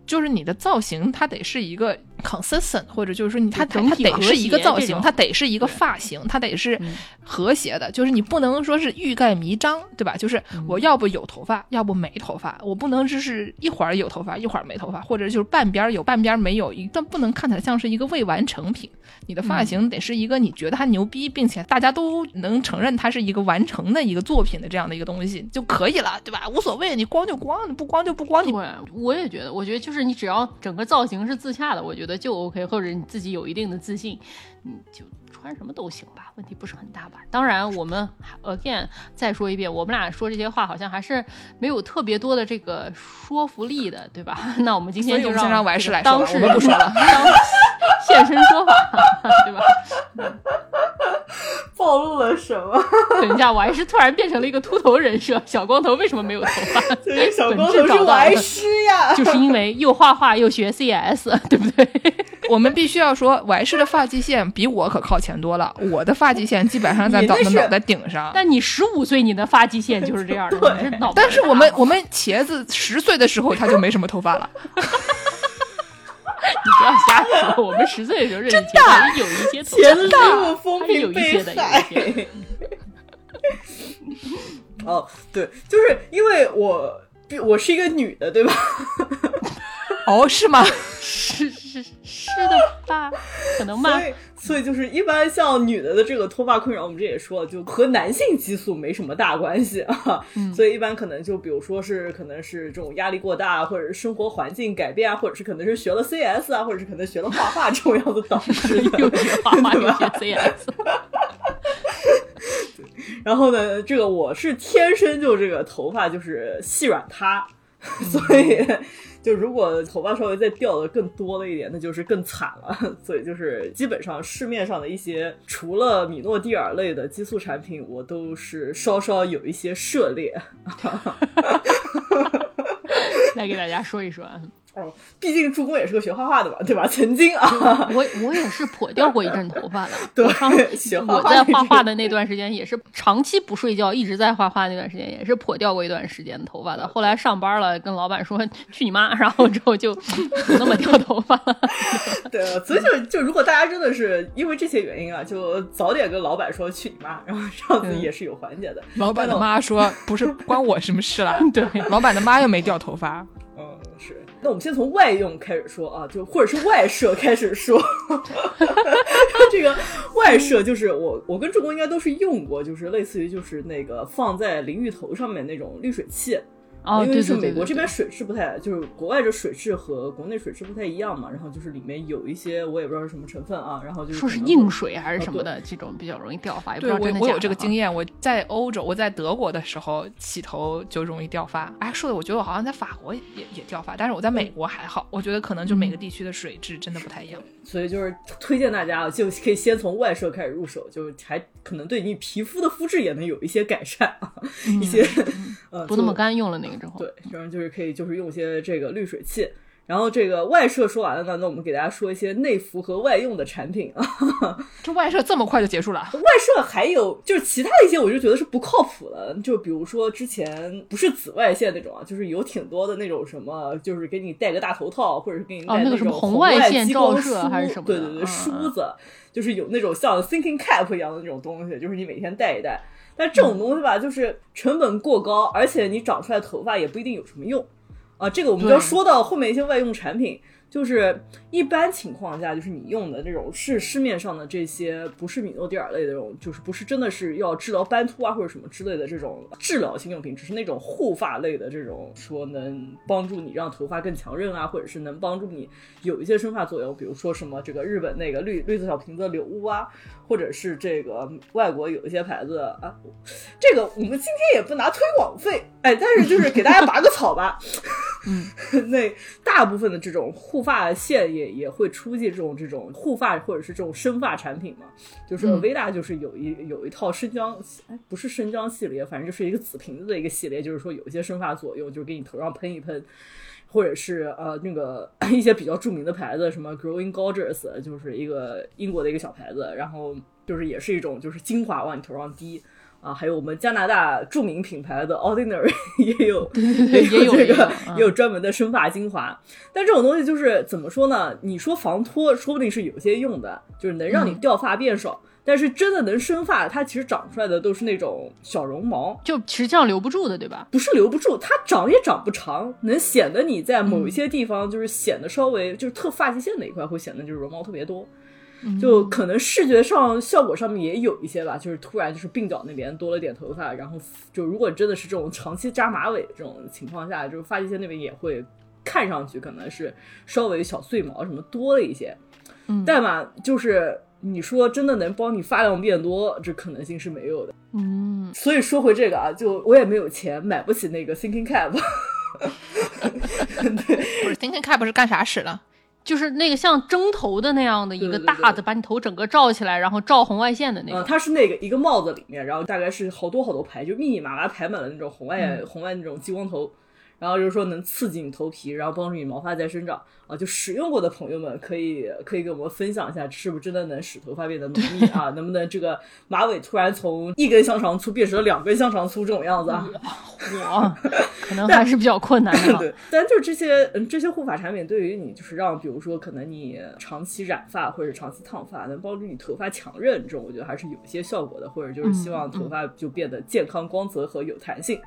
C: 就是你的造型，它得是一个。consistent，或者就是说你它它得是一个造型，它得是一个发型，它得是和谐的，就是你不能说是欲盖弥彰，对吧？就是我要不有头发，要不没头发，我不能就是一会儿有头发，一会儿没头发，或者就是半边有半边没有，一但不能看起来像是一个未完成品。你的发型得是一个你觉得它牛逼，并且大家都能承认它是一个完成的一个作品的这样的一个东西就可以了，对吧？无所谓，你光就光，你不光就不光。
A: 对，我也觉得，我觉得就是你只要整个造型是自洽的，我觉得。就 OK，或者你自己有一定的自信，你就穿什么都行吧，问题不是很大吧？当然，我们 again 再说一遍，我们俩说这些话好像还是没有特别多的这个说服力的，对吧？那我们今天就
C: 让
A: 让
C: 王师来
A: 说，我
C: 们不说了，当
A: 现身说法，对吧？
D: 暴露了什么？
A: 等一下，我还是突然变成了一个秃头人设。小光头为什么没有头发？
D: 小光头是歪师呀，
A: 就是因为又画画又学 CS，对不对？
C: 我们必须要说，完事的发际线比我可靠前多了。我的发际线基本上在脑 脑袋顶上。
A: 但你十五岁，你的发际线就是这样的。
C: 但是我们我们茄子十岁的时候，他就没什么头发了。
A: 你不要瞎说，我们十岁的时候认识，
D: 还
A: 是有一些前
D: 路风
A: 平
D: 被
A: 害。
D: 哦，对，就是因为我我是一个女的，对吧？
C: 哦，是吗？
A: 是是是的吧？可能吧。
D: 所以，所以就是一般像女的的这个脱发困扰，我们这也说了，就和男性激素没什么大关系啊。所以一般可能就比如说是可能是这种压力过大，或者是生活环境改变啊，或者是可能是学了 CS 啊，或者是可能学了画画这种样子导致
A: 又学画画又学 CS。
D: 然后呢，这个我是天生就这个头发就是细软塌，所以。就如果头发稍微再掉的更多了一点，那就是更惨了。所以就是基本上市面上的一些除了米诺地尔类的激素产品，我都是稍稍有一些涉猎。
A: 来给大家说一说。
D: 哦，毕竟助攻也是个学画画的嘛，对吧？曾经啊，
A: 我我也是破掉过一阵头发的。
D: 对，
A: 我在画画的那段时间也是长期不睡觉，一直在画画那段时间也是破掉过一段时间头发的。后来上班了，跟老板说去你妈，然后之后就不那么掉头发了。
D: 对，所以就就如果大家真的是因为这些原因啊，就早点跟老板说去你妈，然后这样子也是有缓解的。
C: 老板的妈说不是关我什么事了，
A: 对，
C: 老板的妈又没掉头发。
D: 那我们先从外用开始说啊，就或者是外设开始说。这个外设就是我，我跟助攻应该都是用过，就是类似于就是那个放在淋浴头上面那种滤水器
A: 哦
D: 因为是美国这边水质不太，就是国外这水质和国内水质不太一样嘛，然后就是里面有一些我也不知道是什么成分啊，然后就是
A: 说是硬水还是什么的，这种比较容易掉发，也不知道
C: 对我我有
A: 真的假的哈
C: 这个经验，我在欧洲，我在德国的时候洗头就容易掉发。哎，说的我觉得我好像在法国也也掉发，但是我在美国还好。我觉得可能就每个地区的水质真的不太一样。
D: 所以就是推荐大家啊，就可以先从外设开始入手，就是还可能对你皮肤的肤质也能有一些改善啊，一些呃
A: 不那么干用了那个之后，
D: 对，然后就是可以就是用一些这个滤水器。然后这个外设说完了呢，那我们给大家说一些内服和外用的产品啊。
C: 这外设这么快就结束了？
D: 外设还有就是其他的一些，我就觉得是不靠谱的。就比如说之前不是紫外线那种啊，就是有挺多的那种什么，就是给你戴个大头套，或者是给你戴
A: 哦那个什么
D: 种
A: 红
D: 红
A: 外线
D: 激光
A: 照射
D: 梳
A: 还是什么
D: 对对对，
A: 嗯
D: 梳子就是有那种像 thinking cap 一样的那种东西，就是你每天戴一戴。但这种东西吧，就是成本过高，而且你长出来头发也不一定有什么用啊。这个我们就要说到后面一些外用产品。就是一般情况下，就是你用的那种是市面上的这些不是米诺地尔类的这种，就是不是真的是要治疗斑秃啊或者什么之类的这种治疗性用品，只是那种护发类的这种，说能帮助你让头发更强韧啊，或者是能帮助你有一些生发作用，比如说什么这个日本那个绿绿色小瓶子的柳屋啊，或者是这个外国有一些牌子啊，这个我们今天也不拿推广费，哎，但是就是给大家拔个草吧。嗯，那大部分的这种护发线也也会出现这种这种护发或者是这种生发产品嘛，就是
A: 嗯
D: Aveda 就是有一有一套生姜，哎，不是生姜系列，反正就是一个紫瓶子的一个系列，就是说有一些生发作用，就是给你头上喷一喷。或者是呃那个一些比较著名的牌子，什么 Growing Gorgeous，就是一个英国的一个小牌子，然后就是也是一种就是精华往你头上滴啊，还有我们加拿大著名品牌的 Ordinary 也有
A: 对
D: 也
A: 也有
D: 这个
A: 也有
D: 专门的生发精华，但这种东西就是怎么说呢？你说防脱，说不定是有些用的，就是能让你
A: 嗯
D: 掉发变少。但是真的能生发，它其实长出来的都是那种小绒毛，
A: 就实际上留不住的，对吧？
D: 不是留不住，它长也长不长，能显得你在某一些地方就是显得稍微就是特发际线那一块会显得就是绒毛特别多，就可能视觉上效果上面也有一些吧，就是突然就是鬓角那边多了点头发，然后就如果真的是这种长期扎马尾这种情况下，就是发际线那边也会看上去可能是稍微小碎毛什么多了一些，
A: 嗯
D: 但嘛就是。你说真的能帮你发量变多，这可能性是没有的。
A: 嗯，
D: 所以说回这个啊，就我也没有钱买不起那个 thinking cap，
C: 不是 Thinking Cap 是干啥使的？
A: 就是那个像蒸头的那样的一个
D: 对对对
A: 大的，把你头整个罩起来，然后照红外线的那
D: 呃，
A: 个。
D: 它是那个一个帽子里面，然后大概是好多好多排，就密密麻麻排满了那种红外、
A: 嗯
D: 红外那种激光头，然后就是说能刺激你头皮，然后帮助你毛发再生长啊。就使用过的朋友们可以可以给我们分享一下，是不是真的能使头发变得浓密啊？能不能这个马尾突然从一根香肠粗变成了两根香肠粗这种样子啊？
A: 我可能还是比较困难的啊。
D: 对，但就是这些嗯这些护发产品对于你就是让比如说可能你长期染发或者长期烫发，能帮助你头发强韧，这种我觉得还是有一些效果的，或者就是希望头发就变得健康、光泽和有弹性。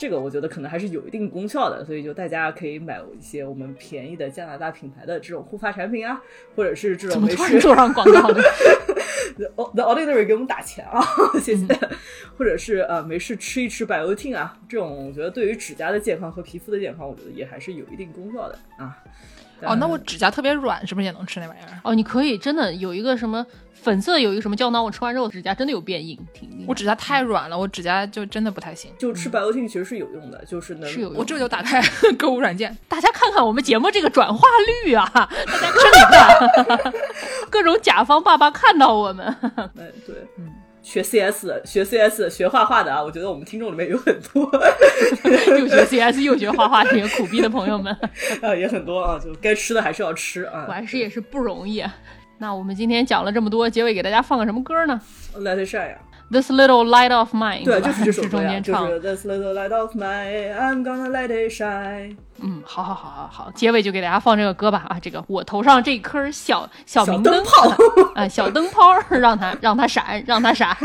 D: 这个我觉得可能还是有一定功效的，所以就大家可以买一些我们便宜的加拿大品牌的这种护发产品啊，或者是这种没事
A: 做上广告的？
D: The The Ordinary 给我们打钱啊，谢谢。或者是呃没事吃一吃 Biotin 啊，这种我觉得对于指甲的健康和皮肤的健康，我觉得也还是有一定功效的啊。
C: 哦，那我指甲特别软，是不是也能吃那玩意儿？
A: 哦，你可以真的有一个什么粉色有一个什么胶囊，我吃完之后指甲真的有变硬，挺
C: 我指甲太软了，我指甲就真的不太行。
D: 就吃 Biotin 其实是有用的，就是能
A: 是有用
C: 我这就打开 购物软件，
A: 大家看看我们节目这个转化率啊，大家看看，各种甲方爸爸看到我们，
D: 哎对，嗯。学 CS 的，学 CS 的学画画的啊，我觉得我们听众里面有很多，
A: 又学 CS 又学画画这些苦逼的朋友们，
D: 啊，也很多啊，就该吃的还是要吃啊。
A: 果然是也是不容易。啊那我们今天讲了这么多，结尾给大家放个什么歌呢
D: Let it shine 呀，
A: ？This little light of mine，
D: 对，
A: 吧
D: 就是这首歌呀，
A: 中间唱，
D: 就是 This little light of mine, I'm gonna let it shine。
A: 嗯，好好好好好，结尾就给大家放这个歌吧啊，这个我头上这颗小小
D: 小
A: 明
D: 灯泡
A: 啊，小灯泡儿，让它让它闪，让它闪，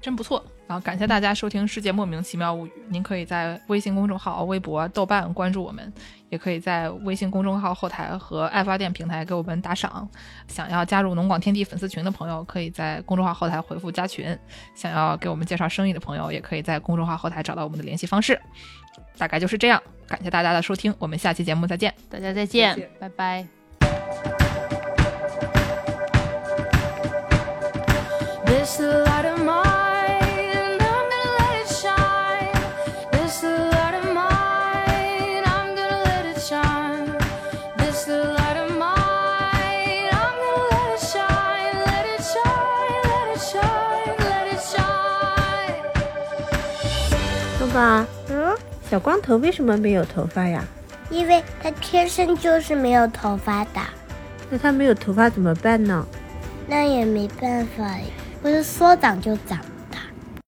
C: 真不错。然后感谢大家收听《世界莫名其妙物语》，您可以在微信公众号、微博、豆瓣关注我们，也可以在微信公众号后台和爱发电平台给我们打赏。想要加入农广天地粉丝群的朋友，可以在公众号后台回复加群；想要给我们介绍生意的朋友，也可以在公众号后台找到我们的联系方式。大概就是这样，感谢大家的收听，我们下期节目再见。
A: 大家再见，
D: 再见
A: 拜拜。
E: This light of mine,
B: 嗯，
F: 小光头为什么没有头发呀？
B: 因为他天生就是没有头发的，
F: 那他没有头发怎么办呢？
B: 那也没办法，不是说长就长吗？